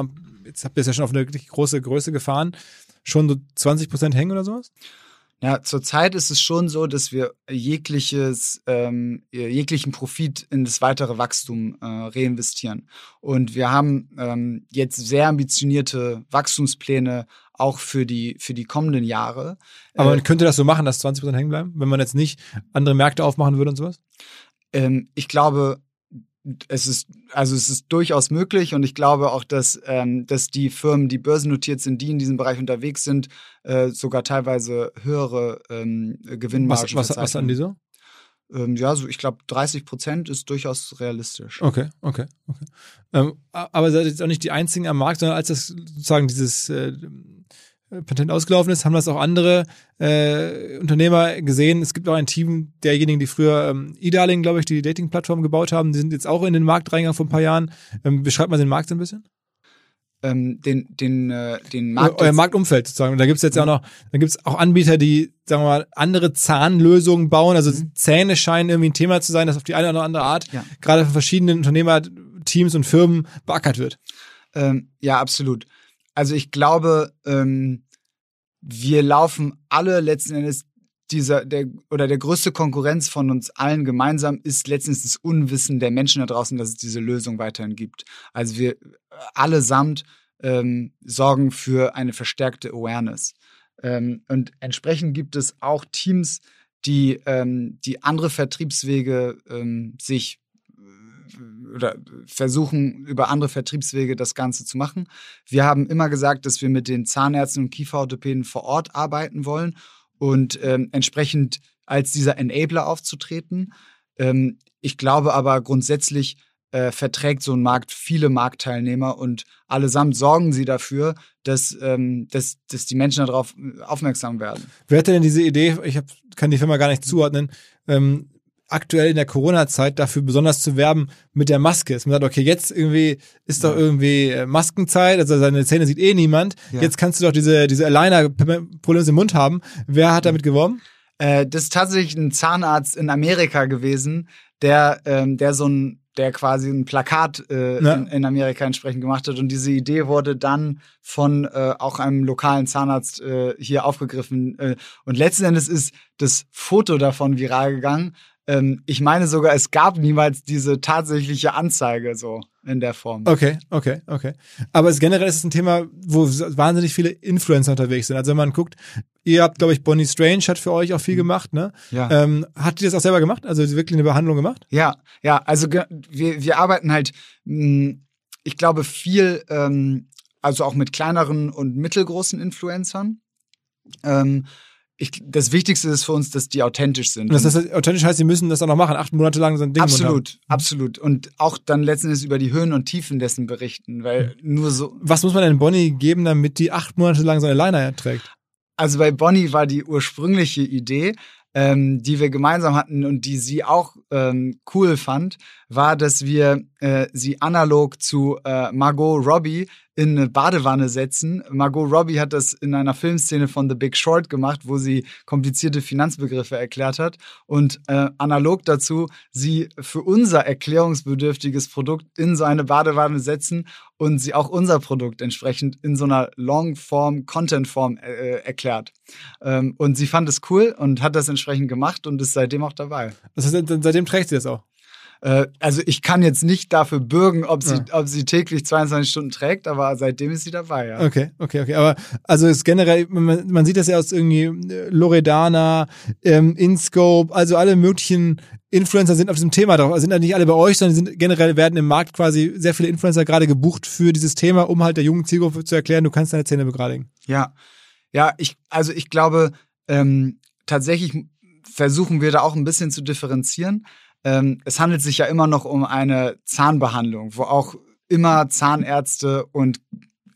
jetzt habt ihr es ja schon auf eine große Größe gefahren, schon so 20 Prozent hängen oder sowas? Ja, zurzeit ist es schon so, dass wir jegliches, ähm, jeglichen Profit in das weitere Wachstum äh, reinvestieren. Und wir haben ähm, jetzt sehr ambitionierte Wachstumspläne auch für die, für die kommenden Jahre. Aber man äh, könnte das so machen, dass 20 Prozent hängen bleiben, wenn man jetzt nicht andere Märkte aufmachen würde und sowas? Ähm, ich glaube, es ist, also es ist durchaus möglich und ich glaube auch, dass, ähm, dass die Firmen, die börsennotiert sind, die in diesem Bereich unterwegs sind, äh, sogar teilweise höhere ähm, Gewinnmargen was, was, was an dieser? Ähm, ja, so ich glaube 30 Prozent ist durchaus realistisch. Okay, okay, okay. Ähm, aber seid jetzt auch nicht die einzigen am Markt, sondern als das sozusagen dieses äh, Patent ausgelaufen ist, haben das auch andere äh, Unternehmer gesehen. Es gibt auch ein Team derjenigen, die früher ähm, E-Darling, glaube ich, die Dating-Plattform gebaut haben. Die sind jetzt auch in den Markt reingegangen vor ein paar Jahren. Ähm, beschreibt mal den Markt ein bisschen. Ähm, den, den, äh, den Markt. Euer Marktumfeld sozusagen. Und da gibt's jetzt ja auch noch, da gibt's auch Anbieter, die, sagen wir mal, andere Zahnlösungen bauen. Also mhm. Zähne scheinen irgendwie ein Thema zu sein, das auf die eine oder andere Art ja. gerade von verschiedenen Unternehmerteams und Firmen beackert wird. Ähm, ja, absolut. Also ich glaube, ähm, wir laufen alle letzten Endes dieser der oder der größte Konkurrenz von uns allen gemeinsam ist letztens das Unwissen der Menschen da draußen, dass es diese Lösung weiterhin gibt. Also wir allesamt ähm, sorgen für eine verstärkte Awareness. Ähm, und entsprechend gibt es auch Teams, die, ähm, die andere Vertriebswege ähm, sich oder versuchen über andere Vertriebswege das Ganze zu machen. Wir haben immer gesagt, dass wir mit den Zahnärzten und Kieferorthopäden vor Ort arbeiten wollen und ähm, entsprechend als dieser Enabler aufzutreten. Ähm, ich glaube aber grundsätzlich äh, verträgt so ein Markt viele Marktteilnehmer und allesamt sorgen sie dafür, dass, ähm, dass, dass die Menschen darauf aufmerksam werden. Wer hatte denn diese Idee, ich hab, kann die Firma gar nicht zuordnen, ähm, aktuell in der Corona-Zeit dafür besonders zu werben mit der Maske. Dass man sagt, okay, jetzt irgendwie ist doch irgendwie äh, Maskenzeit, also seine Zähne sieht eh niemand. Ja. Jetzt kannst du doch diese, diese Aligner-Probleme im Mund haben. Wer hat damit geworben? Äh, das ist tatsächlich ein Zahnarzt in Amerika gewesen, der, ähm, der so ein der quasi ein Plakat äh, ja. in, in, Amerika entsprechend gemacht hat. Und diese Idee wurde dann von äh, auch einem lokalen Zahnarzt äh, hier aufgegriffen. Äh, und letzten Endes ist das Foto davon viral gegangen. Ähm, ich meine sogar, es gab niemals diese tatsächliche Anzeige so in der Form. Okay, okay, okay. Aber es, generell ist es ein Thema, wo wahnsinnig viele Influencer unterwegs sind. Also wenn man guckt, ihr habt, glaube ich, Bonnie Strange hat für euch auch viel mhm. gemacht, ne? Ja. Ähm, hat die das auch selber gemacht? Also wirklich eine Behandlung gemacht? Ja, ja. Also wir, wir arbeiten halt, hm, ich glaube, viel, ähm, also auch mit kleineren und mittelgroßen Influencern. Ähm, ich, das Wichtigste ist für uns, dass die authentisch sind. Und das heißt, authentisch heißt, sie müssen das auch noch machen, acht Monate lang so ein Ding Absolut, absolut. Und auch dann letztendlich über die Höhen und Tiefen dessen berichten, weil nur so. Was muss man denn Bonnie geben, damit die acht Monate lang so eine Liner trägt? Also bei Bonnie war die ursprüngliche Idee, ähm, die wir gemeinsam hatten und die sie auch ähm, cool fand, war, dass wir äh, sie analog zu äh, Margot Robbie in eine Badewanne setzen. Margot Robbie hat das in einer Filmszene von The Big Short gemacht, wo sie komplizierte Finanzbegriffe erklärt hat. Und äh, analog dazu sie für unser erklärungsbedürftiges Produkt in so eine Badewanne setzen und sie auch unser Produkt entsprechend in so einer Longform, Contentform äh, erklärt. Ähm, und sie fand es cool und hat das entsprechend gemacht und ist seitdem auch dabei. Heißt, seitdem trägt sie das auch? Äh, also ich kann jetzt nicht dafür bürgen, ob sie, ja. ob sie täglich 22 Stunden trägt, aber seitdem ist sie dabei, ja. Okay, okay, okay. Aber also ist generell, man, man sieht das ja aus irgendwie äh, Loredana, ähm, InScope, also alle möglichen Influencer sind auf diesem Thema drauf. Also sind ja nicht alle bei euch, sondern sind generell werden im Markt quasi sehr viele Influencer gerade gebucht für dieses Thema, um halt der jungen Zielgruppe zu erklären, du kannst deine Zähne begradigen. Ja, ja, ich, also ich glaube, ähm, tatsächlich versuchen wir da auch ein bisschen zu differenzieren. Ähm, es handelt sich ja immer noch um eine Zahnbehandlung, wo auch immer Zahnärzte und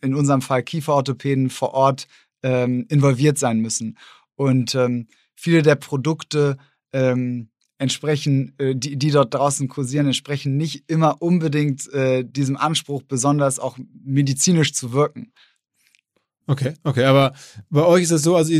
in unserem Fall Kieferorthopäden vor Ort ähm, involviert sein müssen. Und ähm, viele der Produkte ähm, entsprechen, äh, die, die dort draußen kursieren, entsprechen nicht immer unbedingt äh, diesem Anspruch, besonders auch medizinisch zu wirken. Okay, okay, aber bei euch ist es so, also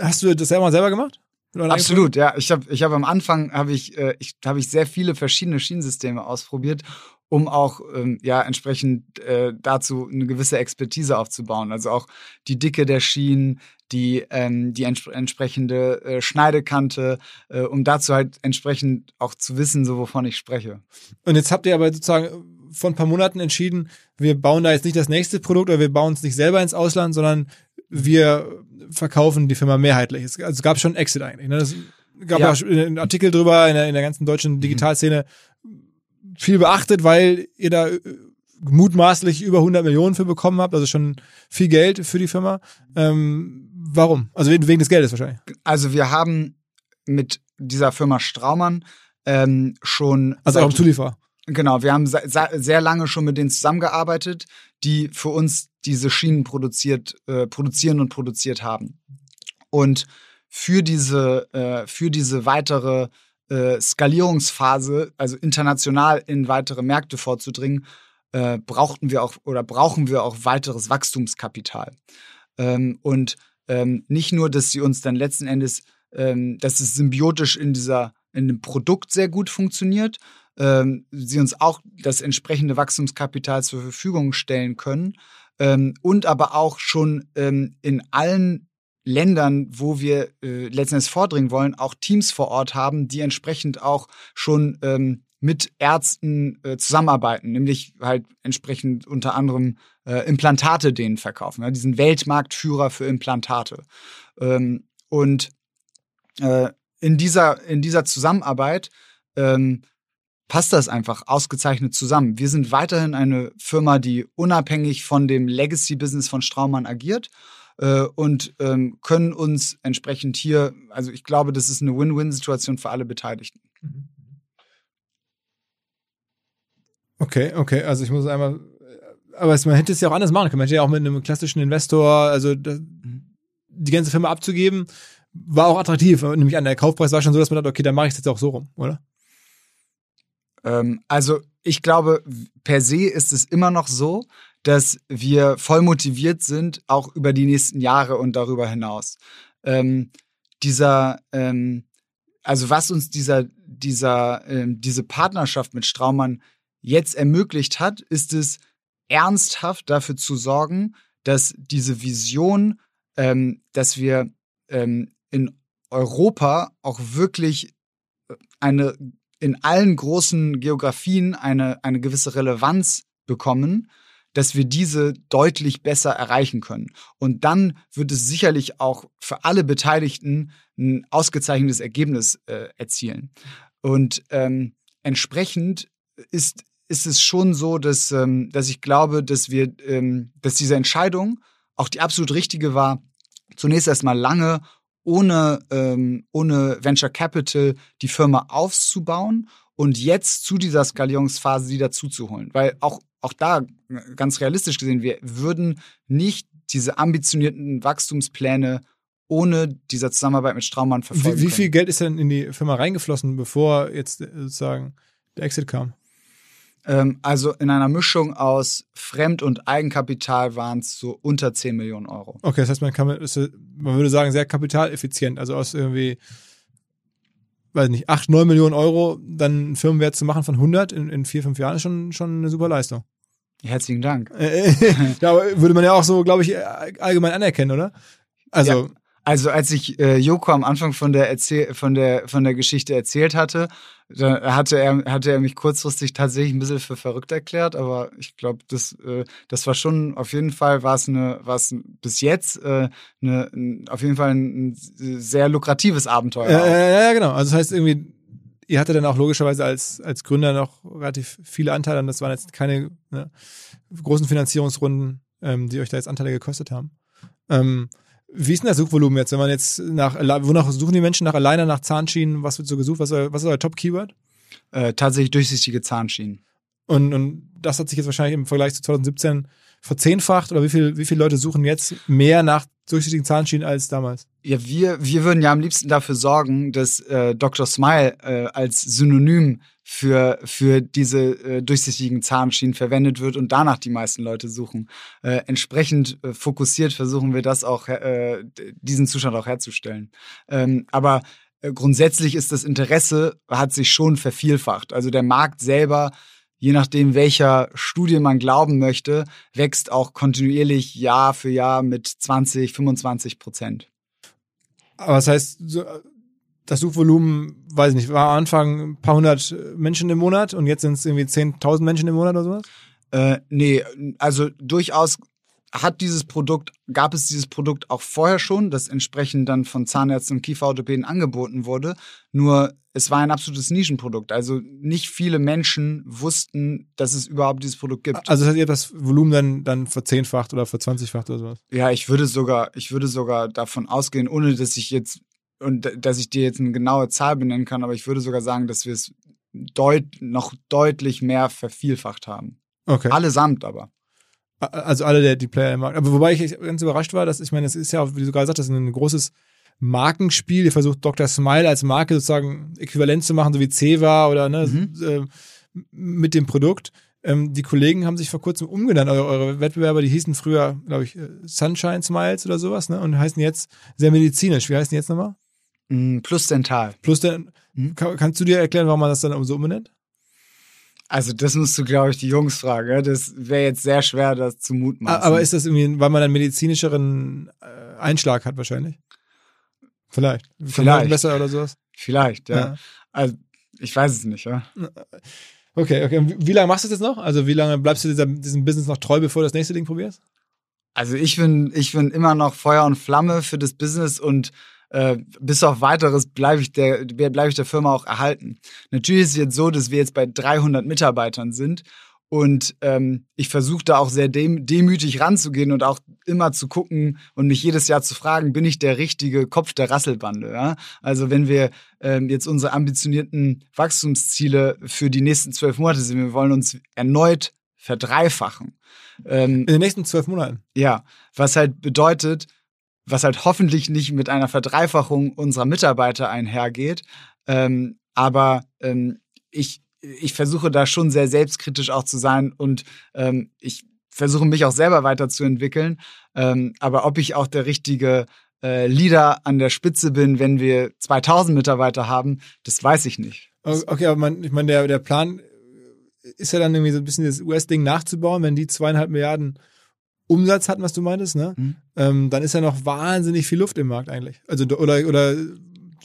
hast du das selber selber gemacht? Absolut, ja. Ich habe ich hab am Anfang habe ich, äh, ich, hab ich sehr viele verschiedene Schienensysteme ausprobiert, um auch ähm, ja entsprechend äh, dazu eine gewisse Expertise aufzubauen. Also auch die Dicke der Schienen, die ähm, die ents entsprechende äh, Schneidekante, äh, um dazu halt entsprechend auch zu wissen, so wovon ich spreche. Und jetzt habt ihr aber sozusagen vor ein paar Monaten entschieden, wir bauen da jetzt nicht das nächste Produkt oder wir bauen es nicht selber ins Ausland, sondern wir verkaufen die Firma mehrheitlich. Es, also gab schon Exit eigentlich. Ne? Es gab ja. auch einen Artikel drüber in der, in der ganzen deutschen mhm. Digitalszene. Viel beachtet, weil ihr da äh, mutmaßlich über 100 Millionen für bekommen habt, also schon viel Geld für die Firma. Ähm, warum? Also wegen des Geldes wahrscheinlich. Also wir haben mit dieser Firma Straumann ähm, schon. Also auch im Zulieferer. Genau, wir haben sehr lange schon mit denen zusammengearbeitet, die für uns diese Schienen produziert, äh, produzieren und produziert haben. Und für diese, äh, für diese weitere äh, Skalierungsphase, also international in weitere Märkte vorzudringen, äh, brauchten wir auch oder brauchen wir auch weiteres Wachstumskapital. Ähm, und ähm, nicht nur, dass sie uns dann letzten Endes, ähm, dass es symbiotisch in dieser in dem Produkt sehr gut funktioniert, ähm, sie uns auch das entsprechende Wachstumskapital zur Verfügung stellen können ähm, und aber auch schon ähm, in allen Ländern, wo wir äh, letztendlich vordringen wollen, auch Teams vor Ort haben, die entsprechend auch schon ähm, mit Ärzten äh, zusammenarbeiten, nämlich halt entsprechend unter anderem äh, Implantate denen verkaufen. Ja, diesen Weltmarktführer für Implantate. Ähm, und äh, in dieser, in dieser Zusammenarbeit ähm, passt das einfach ausgezeichnet zusammen. Wir sind weiterhin eine Firma, die unabhängig von dem Legacy-Business von Straumann agiert äh, und ähm, können uns entsprechend hier, also ich glaube, das ist eine Win-Win-Situation für alle Beteiligten. Mhm. Okay, okay, also ich muss einmal, aber man hätte es ja auch anders machen können. Man hätte ja auch mit einem klassischen Investor, also das, die ganze Firma abzugeben, war auch attraktiv. Nämlich an der Kaufpreis war schon so, dass man dachte, okay, dann mache ich es jetzt auch so rum, oder? Ähm, also ich glaube, per se ist es immer noch so, dass wir voll motiviert sind, auch über die nächsten Jahre und darüber hinaus. Ähm, dieser, ähm, also was uns dieser, dieser, ähm, diese Partnerschaft mit Straumann jetzt ermöglicht hat, ist es ernsthaft dafür zu sorgen, dass diese Vision, ähm, dass wir ähm, in Europa auch wirklich eine in allen großen Geografien eine, eine gewisse Relevanz bekommen, dass wir diese deutlich besser erreichen können. Und dann wird es sicherlich auch für alle Beteiligten ein ausgezeichnetes Ergebnis äh, erzielen. Und ähm, entsprechend ist, ist es schon so, dass, ähm, dass ich glaube, dass wir, ähm, dass diese Entscheidung auch die absolut richtige war, zunächst erstmal lange ohne, ähm, ohne Venture Capital die Firma aufzubauen und jetzt zu dieser Skalierungsphase sie dazuzuholen. Weil auch, auch da, ganz realistisch gesehen, wir würden nicht diese ambitionierten Wachstumspläne ohne dieser Zusammenarbeit mit Straumann verfolgen. Wie, wie viel Geld ist denn in die Firma reingeflossen, bevor jetzt sozusagen der Exit kam? Ähm, also in einer Mischung aus Fremd- und Eigenkapital waren es so unter 10 Millionen Euro. Okay, das heißt, man kann, man würde sagen, sehr kapitaleffizient. Also aus irgendwie, weiß nicht, 8, 9 Millionen Euro dann einen Firmenwert zu machen von 100 in, in vier, fünf Jahren ist schon, schon eine super Leistung. Herzlichen Dank. ja, aber würde man ja auch so, glaube ich, allgemein anerkennen, oder? Also. Ja. Also als ich äh, Joko am Anfang von der, von der von der Geschichte erzählt hatte, da hatte er hatte er mich kurzfristig tatsächlich ein bisschen für verrückt erklärt, aber ich glaube, das äh, das war schon auf jeden Fall war es eine war es bis jetzt äh, eine auf jeden Fall ein, ein sehr lukratives Abenteuer. Ja, ja, ja, genau. Also das heißt irgendwie ihr hattet dann auch logischerweise als als Gründer noch relativ viele Anteile und das waren jetzt keine ne, großen Finanzierungsrunden, ähm, die euch da jetzt Anteile gekostet haben. Ähm, wie ist denn das Suchvolumen jetzt, wenn man jetzt nach, wonach suchen die Menschen nach alleine nach Zahnschienen? Was wird so gesucht? Was, was ist euer Top-Keyword? Äh, tatsächlich durchsichtige Zahnschienen. Und, und das hat sich jetzt wahrscheinlich im Vergleich zu 2017 verzehnfacht oder wie viel, wie viele Leute suchen jetzt mehr nach durchsichtigen Zahnschienen als damals? Ja, wir, wir würden ja am liebsten dafür sorgen, dass äh, Dr. Smile äh, als Synonym für, für diese äh, durchsichtigen Zahnschienen verwendet wird und danach die meisten Leute suchen. Äh, entsprechend äh, fokussiert versuchen wir das auch, äh, diesen Zustand auch herzustellen. Ähm, aber äh, grundsätzlich ist das Interesse, hat sich schon vervielfacht. Also der Markt selber je nachdem, welcher Studie man glauben möchte, wächst auch kontinuierlich Jahr für Jahr mit 20, 25 Prozent. Aber das heißt, das Suchvolumen, weiß ich nicht, war am Anfang ein paar hundert Menschen im Monat und jetzt sind es irgendwie 10.000 Menschen im Monat oder sowas? Äh, nee, also durchaus hat dieses Produkt, gab es dieses Produkt auch vorher schon, das entsprechend dann von Zahnärzten und Kieferorthopäden angeboten wurde. Nur es war ein absolutes Nischenprodukt. Also nicht viele Menschen wussten, dass es überhaupt dieses Produkt gibt. Also hat ihr das Volumen dann, dann verzehnfacht oder verzwanzigfacht oder sowas? Ja, ich würde sogar, ich würde sogar davon ausgehen, ohne dass ich jetzt und dass ich dir jetzt eine genaue Zahl benennen kann, aber ich würde sogar sagen, dass wir es deut noch deutlich mehr vervielfacht haben. Okay. Allesamt aber. Also alle der, die Player im Markt. Aber wobei ich ganz überrascht war, dass ich meine, es ist ja, wie du gerade sagst, das ist ein großes Markenspiel. Ihr versucht Dr. Smile als Marke sozusagen äquivalent zu machen, so wie Ceva oder ne, mhm. äh, mit dem Produkt. Ähm, die Kollegen haben sich vor kurzem umgenannt. Eure, eure Wettbewerber, die hießen früher, glaube ich, äh, Sunshine Smiles oder sowas, ne? Und heißen jetzt sehr medizinisch. Wie heißen die jetzt nochmal? Mm, plus Dental. Plus Dental. Mhm. Kann, kannst du dir erklären, warum man das dann so umbenennt? Also das musst du, glaube ich, die Jungs fragen. Das wäre jetzt sehr schwer, das zu mutmaßen. Aber ist das irgendwie, weil man einen medizinischeren äh, Einschlag hat wahrscheinlich? Vielleicht. Vielleicht. besser oder sowas? Vielleicht, ja. ja. Also ich weiß es nicht, ja. Okay, okay. Wie lange machst du das jetzt noch? Also wie lange bleibst du dieser, diesem Business noch treu, bevor du das nächste Ding probierst? Also ich bin, ich bin immer noch Feuer und Flamme für das Business und äh, bis auf weiteres bleibe ich, der, bleib ich der Firma auch erhalten. Natürlich ist es jetzt so, dass wir jetzt bei 300 Mitarbeitern sind Und ähm, ich versuche da auch sehr dem, demütig ranzugehen und auch immer zu gucken und mich jedes Jahr zu fragen, bin ich der richtige Kopf der Rasselbande? Ja? Also wenn wir ähm, jetzt unsere ambitionierten Wachstumsziele für die nächsten zwölf Monate sehen, wir wollen uns erneut verdreifachen. Ähm, In den nächsten zwölf Monaten? Ja, was halt bedeutet, was halt hoffentlich nicht mit einer Verdreifachung unserer Mitarbeiter einhergeht. Ähm, aber ähm, ich, ich versuche da schon sehr selbstkritisch auch zu sein und ähm, ich versuche mich auch selber weiterzuentwickeln. Ähm, aber ob ich auch der richtige äh, Leader an der Spitze bin, wenn wir 2000 Mitarbeiter haben, das weiß ich nicht. Okay, aber man, ich meine, der, der Plan ist ja dann irgendwie so ein bisschen das US-Ding nachzubauen, wenn die zweieinhalb Milliarden Umsatz hatten, was du meintest, ne? Mhm. Ähm, dann ist ja noch wahnsinnig viel Luft im Markt eigentlich. Also oder oder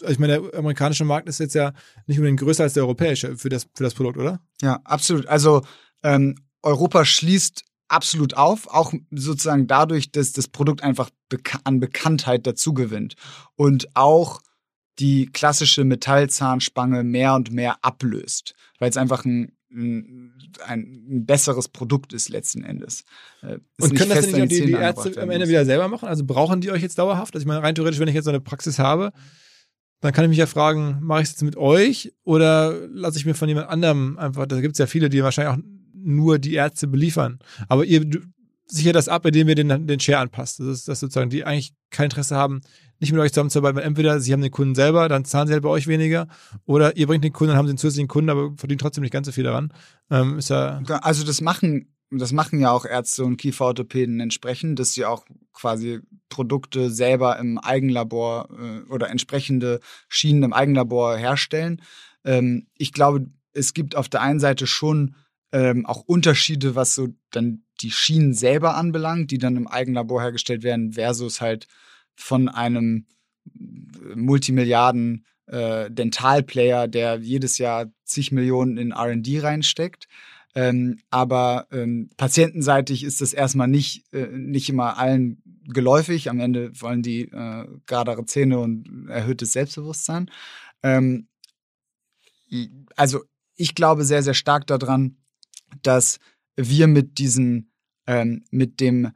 ich meine, der amerikanische Markt ist jetzt ja nicht unbedingt größer als der europäische für das für das Produkt, oder? Ja, absolut. Also ähm, Europa schließt absolut auf, auch sozusagen dadurch, dass das Produkt einfach beka an Bekanntheit dazu gewinnt und auch die klassische Metallzahnspange mehr und mehr ablöst, weil es einfach ein ein, besseres Produkt ist letzten Endes. Äh, und können das denn nicht die, die Ärzte am Ende wieder selber machen? Also brauchen die euch jetzt dauerhaft? Also ich meine, rein theoretisch, wenn ich jetzt so eine Praxis habe, dann kann ich mich ja fragen, mache ich es jetzt mit euch oder lasse ich mir von jemand anderem einfach, da gibt es ja viele, die wahrscheinlich auch nur die Ärzte beliefern. Aber ihr sichert das ab, indem ihr den, den Share anpasst. Das ist das sozusagen, die eigentlich kein Interesse haben, nicht mit euch zusammenzuarbeiten, weil entweder sie haben den Kunden selber, dann zahlen sie halt bei euch weniger, oder ihr bringt den Kunden und haben den zusätzlichen Kunden, aber verdienen trotzdem nicht ganz so viel daran. Ähm, ist ja also das machen, das machen ja auch Ärzte und Kieferorthopäden entsprechend, dass sie auch quasi Produkte selber im Eigenlabor äh, oder entsprechende Schienen im Eigenlabor herstellen. Ähm, ich glaube, es gibt auf der einen Seite schon ähm, auch Unterschiede, was so dann die Schienen selber anbelangt, die dann im Eigenlabor hergestellt werden, versus halt von einem Multimilliarden äh, Dentalplayer, der jedes Jahr zig Millionen in RD reinsteckt. Ähm, aber ähm, patientenseitig ist das erstmal nicht, äh, nicht immer allen geläufig. Am Ende wollen die äh, geradere Zähne und erhöhtes Selbstbewusstsein. Ähm, also ich glaube sehr, sehr stark daran, dass wir mit diesen, ähm, mit dem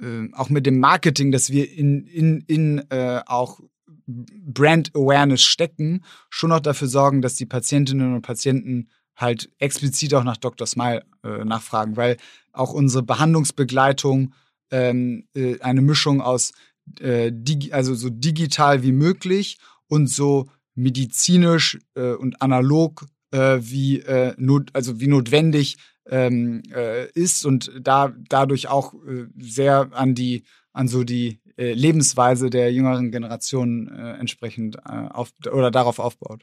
äh, auch mit dem Marketing, dass wir in, in, in äh, auch Brand Awareness stecken, schon noch dafür sorgen, dass die Patientinnen und Patienten halt explizit auch nach Dr. Smile äh, nachfragen, weil auch unsere Behandlungsbegleitung ähm, äh, eine Mischung aus äh, also so digital wie möglich und so medizinisch äh, und analog äh, wie äh, not, also wie notwendig ähm, äh, ist und da dadurch auch äh, sehr an die an so die äh, Lebensweise der jüngeren Generation äh, entsprechend äh, auf oder darauf aufbaut.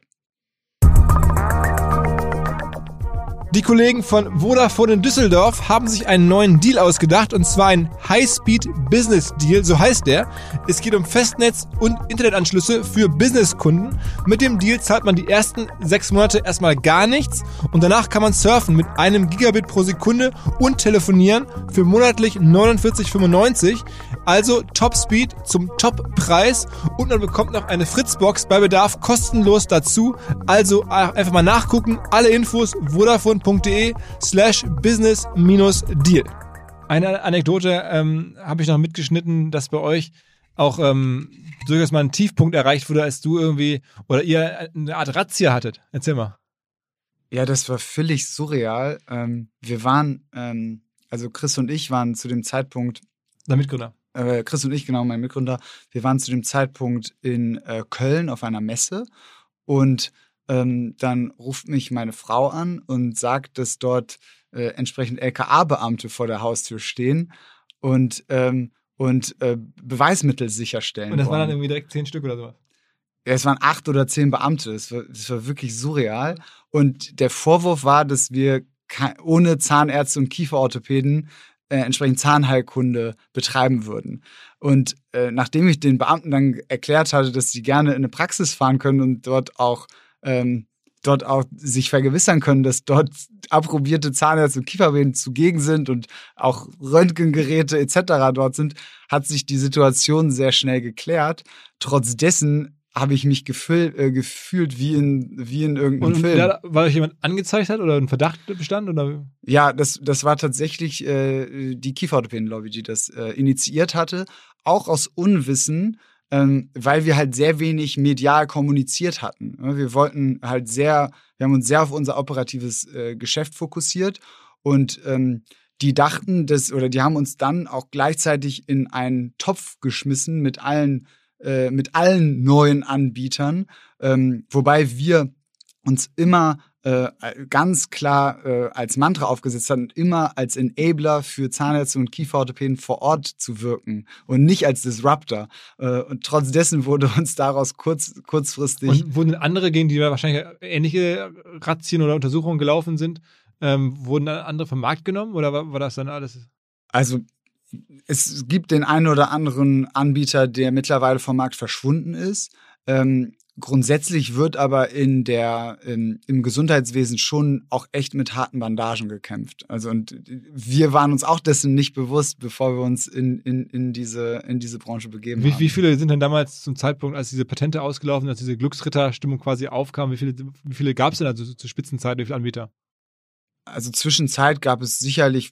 Die Kollegen von Vodafone in Düsseldorf haben sich einen neuen Deal ausgedacht und zwar ein High-Speed Business Deal, so heißt der. Es geht um Festnetz und Internetanschlüsse für Businesskunden. Mit dem Deal zahlt man die ersten sechs Monate erstmal gar nichts und danach kann man surfen mit einem Gigabit pro Sekunde und telefonieren für monatlich 49,95. Also Top Speed zum Top-Preis und man bekommt noch eine Fritzbox bei Bedarf kostenlos dazu. Also einfach mal nachgucken. Alle Infos Vodafone vodafone.de slash business-deal. Eine Anekdote ähm, habe ich noch mitgeschnitten, dass bei euch auch ähm, durchaus mal ein Tiefpunkt erreicht wurde, als du irgendwie oder ihr eine Art Razzia hattet. Erzähl mal. Ja, das war völlig surreal. Ähm, wir waren, ähm, also Chris und ich waren zu dem Zeitpunkt. Der Mitgründer. Äh, Chris und ich, genau, mein Mitgründer. Wir waren zu dem Zeitpunkt in äh, Köln auf einer Messe und ähm, dann ruft mich meine Frau an und sagt, dass dort äh, entsprechend LKA-Beamte vor der Haustür stehen und, ähm, und äh, Beweismittel sicherstellen. Und das waren dann irgendwie direkt zehn Stück oder sowas? Ja, es waren acht oder zehn Beamte. Das war, das war wirklich surreal. Und der Vorwurf war, dass wir ohne Zahnärzte und Kieferorthopäden äh, entsprechend Zahnheilkunde betreiben würden. Und äh, nachdem ich den Beamten dann erklärt hatte, dass sie gerne in eine Praxis fahren können und dort auch ähm, dort auch sich vergewissern können, dass dort approbierte Zahnärzte und Kieferwehen zugegen sind und auch Röntgengeräte etc. dort sind, hat sich die Situation sehr schnell geklärt. Trotz dessen habe ich mich gefühl, äh, gefühlt wie in, wie in irgendeinem Und Film. da, weil euch jemand angezeigt hat oder ein Verdacht bestand? Oder? Ja, das, das war tatsächlich äh, die Kieferorthopäden-Lobby, die das äh, initiiert hatte. Auch aus Unwissen, ähm, weil wir halt sehr wenig medial kommuniziert hatten. Wir wollten halt sehr, wir haben uns sehr auf unser operatives äh, Geschäft fokussiert und ähm, die dachten, dass, oder die haben uns dann auch gleichzeitig in einen Topf geschmissen mit allen, äh, mit allen neuen Anbietern, ähm, wobei wir uns immer äh, ganz klar äh, als Mantra aufgesetzt hatten, immer als Enabler für Zahnärzte und Kieferorthopäden vor Ort zu wirken und nicht als Disruptor. Äh, und trotz dessen wurde uns daraus kurz, kurzfristig. Und wurden andere, gegen die wahrscheinlich ähnliche Razzien oder Untersuchungen gelaufen sind, ähm, wurden dann andere vom Markt genommen oder war, war das dann alles? Also es gibt den einen oder anderen Anbieter, der mittlerweile vom Markt verschwunden ist. Ähm, grundsätzlich wird aber in der, im, im, Gesundheitswesen schon auch echt mit harten Bandagen gekämpft. Also und wir waren uns auch dessen nicht bewusst, bevor wir uns in, in, in, diese, in diese Branche begeben wie, haben. Wie viele sind denn damals zum Zeitpunkt, als diese Patente ausgelaufen, als diese Glücksritterstimmung quasi aufkam, wie viele, wie viele gab es denn also zur Spitzenzeit, wie viele Anbieter? Also zwischenzeit gab es sicherlich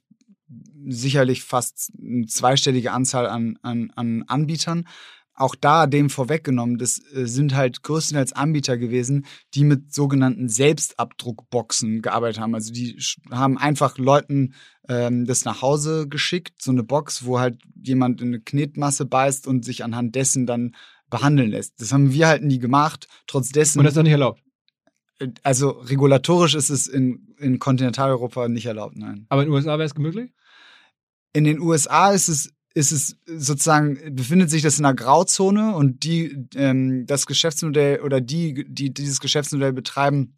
sicherlich fast eine zweistellige Anzahl an, an, an Anbietern. Auch da dem vorweggenommen, das äh, sind halt größtenteils Anbieter gewesen, die mit sogenannten Selbstabdruckboxen gearbeitet haben. Also die haben einfach Leuten ähm, das nach Hause geschickt, so eine Box, wo halt jemand in eine Knetmasse beißt und sich anhand dessen dann behandeln lässt. Das haben wir halt nie gemacht. Trotz dessen. Und das ist auch nicht erlaubt. Also regulatorisch ist es in, in Kontinentaleuropa nicht erlaubt, nein. Aber in den USA wäre es möglich? In den USA ist es, ist es sozusagen, befindet sich das in einer Grauzone und die, ähm, das Geschäftsmodell oder die, die dieses Geschäftsmodell betreiben,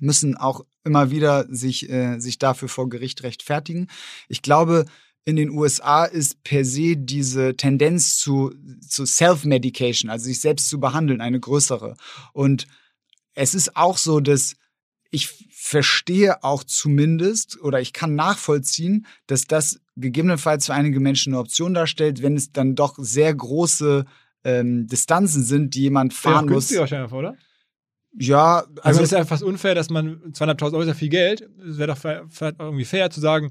müssen auch immer wieder sich, äh, sich dafür vor Gericht rechtfertigen. Ich glaube, in den USA ist per se diese Tendenz zu, zu Self-Medication, also sich selbst zu behandeln, eine größere. Und es ist auch so, dass ich verstehe auch zumindest oder ich kann nachvollziehen, dass das gegebenenfalls für einige Menschen eine Option darstellt, wenn es dann doch sehr große ähm, Distanzen sind, die jemand fahren ja, muss. wahrscheinlich, oder? Ja, also, also es ist ja fast unfair, dass man 200.000 Euro ist ja viel Geld. Es wäre doch vielleicht irgendwie fair zu sagen,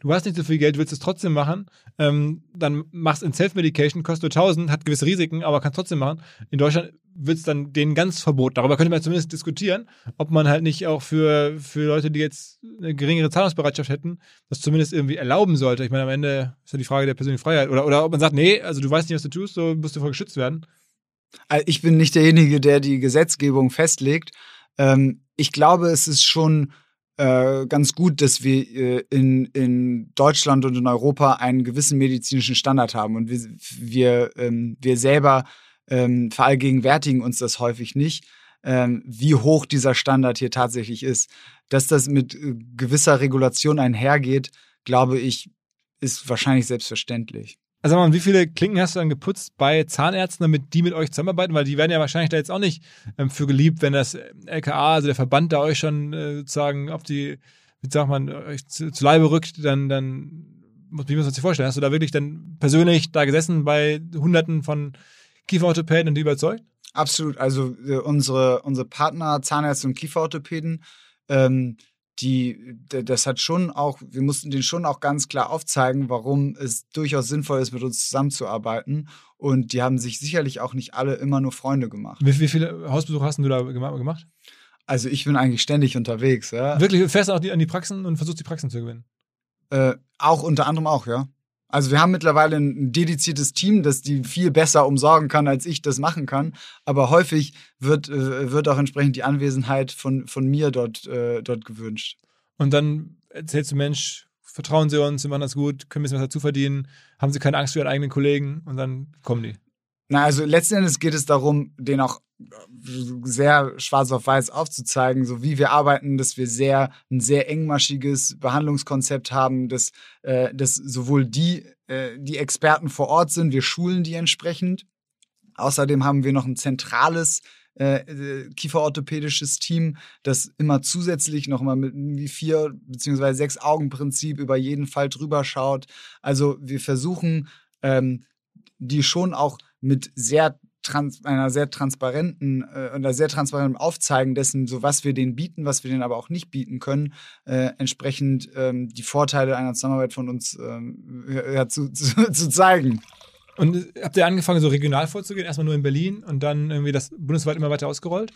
du hast nicht so viel Geld, willst es trotzdem machen, ähm, dann machst in Self-Medication, kostet nur 1000, hat gewisse Risiken, aber kannst trotzdem machen. In Deutschland wird es dann denen ganz verboten. Darüber könnte man zumindest diskutieren, ob man halt nicht auch für, für Leute, die jetzt eine geringere Zahlungsbereitschaft hätten, das zumindest irgendwie erlauben sollte. Ich meine, am Ende ist ja die Frage der persönlichen Freiheit. Oder, oder ob man sagt, nee, also du weißt nicht, was du tust, so musst du voll geschützt werden. Also ich bin nicht derjenige, der die Gesetzgebung festlegt. Ähm, ich glaube, es ist schon äh, ganz gut, dass wir äh, in, in Deutschland und in Europa einen gewissen medizinischen Standard haben. Und wir, wir, ähm, wir selber ähm, verallgegenwärtigen uns das häufig nicht, ähm, wie hoch dieser Standard hier tatsächlich ist. Dass das mit äh, gewisser Regulation einhergeht, glaube ich, ist wahrscheinlich selbstverständlich. Also mal, wie viele Klinken hast du dann geputzt bei Zahnärzten, damit die mit euch zusammenarbeiten? Weil die werden ja wahrscheinlich da jetzt auch nicht ähm, für geliebt, wenn das LKA, also der Verband da euch schon äh, sozusagen auf die, wie sagt man, euch zu, zu Leibe rückt, dann, dann muss, wie muss man sich vorstellen? Hast du da wirklich dann persönlich da gesessen bei hunderten von Kieferorthopäden und die überzeugt? Absolut. Also äh, unsere, unsere Partner, Zahnärzte und Kieferorthopäden, ähm, die, das hat schon auch, wir mussten denen schon auch ganz klar aufzeigen, warum es durchaus sinnvoll ist, mit uns zusammenzuarbeiten. Und die haben sich sicherlich auch nicht alle immer nur Freunde gemacht. Wie, wie viele Hausbesuche hast du da gemacht? Also ich bin eigentlich ständig unterwegs, ja. Wirklich, fährst du auch die, an die Praxen und versuchst die Praxen zu gewinnen? Äh, auch unter anderem auch, ja. Also wir haben mittlerweile ein dediziertes Team, das die viel besser umsorgen kann, als ich das machen kann. Aber häufig wird, äh, wird auch entsprechend die Anwesenheit von, von mir dort, äh, dort gewünscht. Und dann erzählst du, Mensch, vertrauen Sie uns, wir machen das gut, können ein bisschen was dazu verdienen, haben Sie keine Angst für Ihren eigenen Kollegen und dann kommen die. Na, also letzten Endes geht es darum, den auch sehr schwarz auf weiß aufzuzeigen, so wie wir arbeiten, dass wir sehr ein sehr engmaschiges Behandlungskonzept haben, dass, äh, dass sowohl die, äh, die Experten vor Ort sind, wir schulen die entsprechend. Außerdem haben wir noch ein zentrales äh, äh kieferorthopädisches Team, das immer zusätzlich nochmal mit wie vier beziehungsweise sechs Augen Prinzip über jeden Fall drüber schaut. Also wir versuchen, ähm, die schon auch mit sehr trans einer sehr transparenten, äh, einer sehr transparenten Aufzeigen dessen, so was wir denen bieten, was wir denen aber auch nicht bieten können, äh, entsprechend ähm, die Vorteile einer Zusammenarbeit von uns ähm, ja, zu, zu, zu zeigen. Und habt ihr angefangen, so regional vorzugehen? Erstmal nur in Berlin und dann irgendwie das bundesweit immer weiter ausgerollt?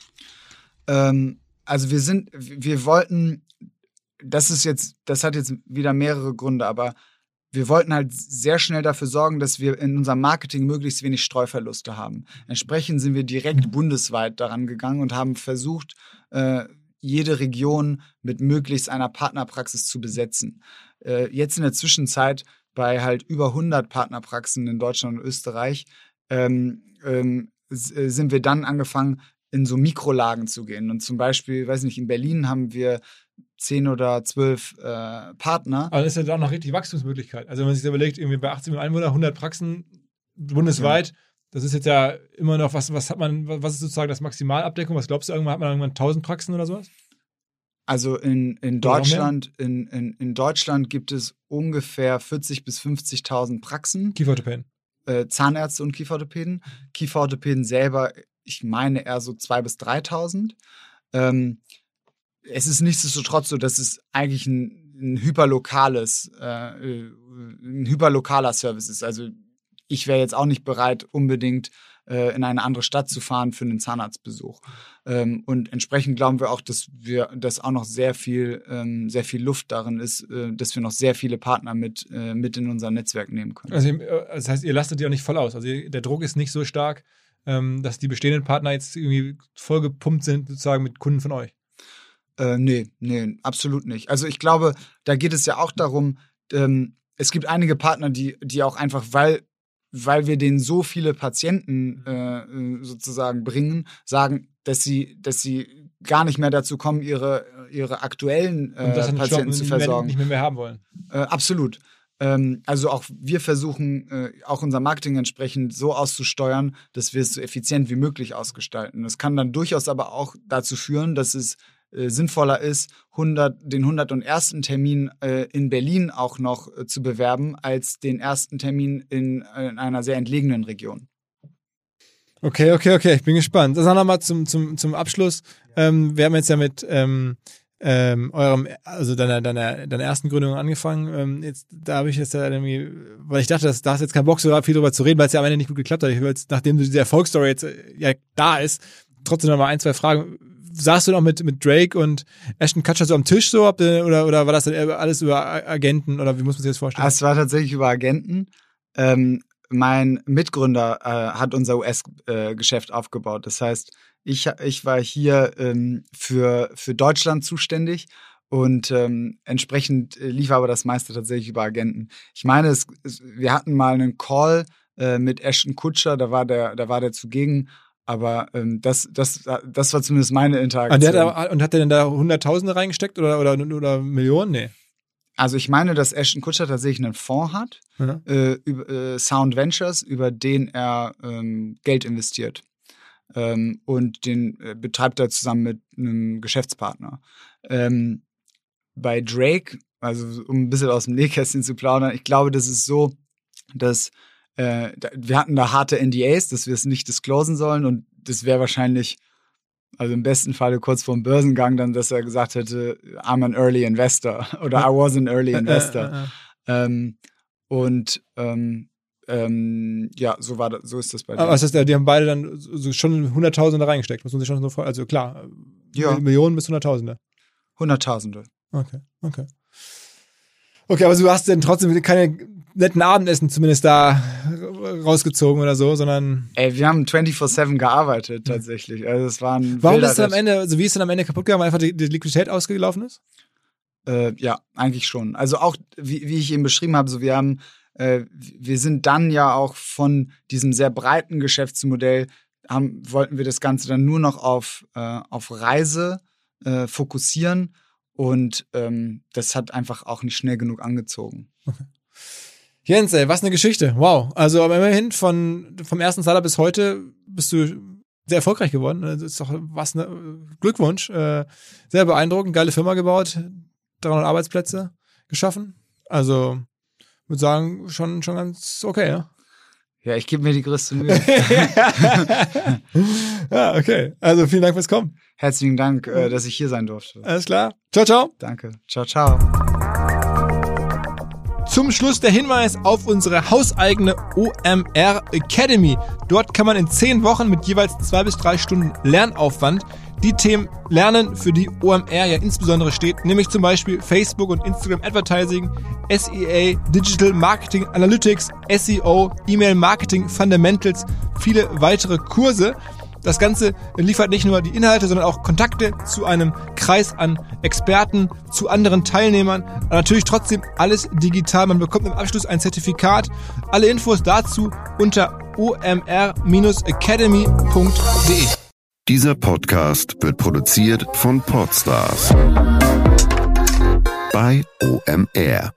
Ähm, also wir sind, wir wollten, das ist jetzt, das hat jetzt wieder mehrere Gründe, aber wir wollten halt sehr schnell dafür sorgen, dass wir in unserem Marketing möglichst wenig Streuverluste haben. Entsprechend sind wir direkt bundesweit daran gegangen und haben versucht, äh, jede Region mit möglichst einer Partnerpraxis zu besetzen. Äh, jetzt in der Zwischenzeit bei halt über 100 Partnerpraxen in Deutschland und Österreich ähm, ähm, äh, sind wir dann angefangen, in so Mikrolagen zu gehen. Und zum Beispiel, weiß nicht, in Berlin haben wir zehn oder zwölf äh, Partner. Aber das ist ja da noch richtig Wachstumsmöglichkeit. Also wenn man sich überlegt, irgendwie bei 18 Millionen Einwohnern 100 Praxen bundesweit, ja. das ist jetzt ja immer noch, was, was hat man, was ist sozusagen das Maximalabdeckung? Was glaubst du, irgendwann hat man irgendwann 1000 Praxen oder sowas? Also in, in Deutschland, in, in, in Deutschland gibt es ungefähr 40.000 bis 50.000 Praxen. Kieferorthopäden. Äh, Zahnärzte und Kieferorthopäden. Kieferorthopäden selber, ich meine eher so 2.000 bis 3.000. Ähm, es ist nichtsdestotrotz so, dass es eigentlich ein, ein hyperlokales, äh, ein hyperlokaler Service ist. Also ich wäre jetzt auch nicht bereit, unbedingt äh, in eine andere Stadt zu fahren für einen Zahnarztbesuch. Ähm, und entsprechend glauben wir auch, dass wir, dass auch noch sehr viel, ähm, sehr viel Luft darin ist, äh, dass wir noch sehr viele Partner mit, äh, mit in unser Netzwerk nehmen können. Also, äh, das heißt, ihr lastet die auch nicht voll aus. Also der Druck ist nicht so stark, ähm, dass die bestehenden Partner jetzt irgendwie vollgepumpt sind, sozusagen mit Kunden von euch. Äh, nee, nee, absolut nicht. Also ich glaube, da geht es ja auch darum, ähm, es gibt einige Partner, die, die auch einfach, weil, weil wir denen so viele Patienten äh, äh sozusagen bringen, sagen, dass sie, dass sie gar nicht mehr dazu kommen, ihre, ihre aktuellen äh, Patienten zu versorgen. Nicht mehr, mehr haben wollen. Äh, absolut. Ähm, also auch wir versuchen, äh, auch unser Marketing entsprechend so auszusteuern, dass wir es so effizient wie möglich ausgestalten. Das kann dann durchaus aber auch dazu führen, dass es äh, sinnvoller ist, 100, den 101. Termin äh, in Berlin auch noch äh, zu bewerben, als den ersten Termin in, äh, in, einer sehr entlegenen Region. Okay, okay, okay, ich bin gespannt. Das nochmal zum, zum, zum Abschluss. Ähm, wir haben jetzt ja mit ähm, ähm, eurem, also deiner, deiner, deiner ersten Gründung angefangen. Ähm, jetzt, da habe ich jetzt ja irgendwie, weil ich dachte, dass, da hast jetzt keinen Bock, so viel drüber zu reden, weil es ja am Ende nicht gut geklappt hat. Ich will jetzt, nachdem diese Erfolgsstory jetzt äh, ja da ist, trotzdem noch mal ein, zwei Fragen saßt du noch mit, mit Drake und Ashton Kutcher so am Tisch so oder, oder war das dann alles über Agenten oder wie muss man sich das vorstellen? Es war tatsächlich über Agenten. Ähm, mein Mitgründer äh, hat unser US-Geschäft äh, aufgebaut. Das heißt, ich, ich war hier ähm, für, für Deutschland zuständig und ähm, entsprechend lief aber das meiste tatsächlich über Agenten. Ich meine, es, es, wir hatten mal einen Call äh, mit Ashton Kutscher, da war der, da war der zugegen aber ähm, das, das, das war zumindest meine Interaktion. Und, hat, und hat der denn da Hunderttausende reingesteckt oder, oder, oder Millionen? Nee. Also ich meine, dass Ashton Kutscher tatsächlich einen Fonds hat, mhm. äh, über, äh, Sound Ventures, über den er ähm, Geld investiert. Ähm, und den äh, betreibt er zusammen mit einem Geschäftspartner. Ähm, bei Drake, also um ein bisschen aus dem Nähkästchen zu plaudern, ich glaube, das ist so, dass äh, wir hatten da harte NDAs, dass wir es nicht disclosen sollen und das wäre wahrscheinlich, also im besten Falle kurz vor dem Börsengang, dann, dass er gesagt hätte, I'm an early investor oder I was an early investor. ähm, und ähm, ähm, ja, so war das, so ist das bei dir. Aber was heißt, die haben beide dann so schon Hunderttausende reingesteckt, muss man sich schon so vor, also klar, ja. Millionen bis Hunderttausende. Hunderttausende. Okay, okay. Okay, aber du hast denn trotzdem keine netten Abendessen zumindest da rausgezogen oder so, sondern. Ey, wir haben 24-7 gearbeitet tatsächlich. Also es war ein Warum ist es am Ende, also wie ist es dann am Ende kaputt gegangen, weil einfach die, die Liquidität ausgelaufen ist? Äh, ja, eigentlich schon. Also auch, wie, wie ich eben beschrieben habe, so wir haben, äh, wir sind dann ja auch von diesem sehr breiten Geschäftsmodell, haben, wollten wir das Ganze dann nur noch auf, äh, auf Reise äh, fokussieren und ähm, das hat einfach auch nicht schnell genug angezogen. Okay. Jens, ey, was eine Geschichte. Wow. Also aber immerhin von, vom ersten Startup bis heute bist du sehr erfolgreich geworden. Das ist doch was ne Glückwunsch. Äh, sehr beeindruckend, geile Firma gebaut, 300 Arbeitsplätze geschaffen. Also würde sagen, schon, schon ganz okay, ja. Ja, ich gebe mir die größte Mühe. ja, okay. Also vielen Dank fürs Kommen. Herzlichen Dank, äh, dass ich hier sein durfte. Alles klar. Ciao, ciao. Danke. Ciao, ciao. Zum Schluss der Hinweis auf unsere hauseigene OMR Academy. Dort kann man in zehn Wochen mit jeweils zwei bis drei Stunden Lernaufwand die Themen lernen, für die OMR ja insbesondere steht, nämlich zum Beispiel Facebook und Instagram Advertising, SEA, Digital Marketing Analytics, SEO, E-Mail Marketing Fundamentals, viele weitere Kurse. Das Ganze liefert nicht nur die Inhalte, sondern auch Kontakte zu einem Kreis an Experten, zu anderen Teilnehmern. Natürlich trotzdem alles digital. Man bekommt im Abschluss ein Zertifikat. Alle Infos dazu unter omr-academy.de. Dieser Podcast wird produziert von Podstars bei OMR.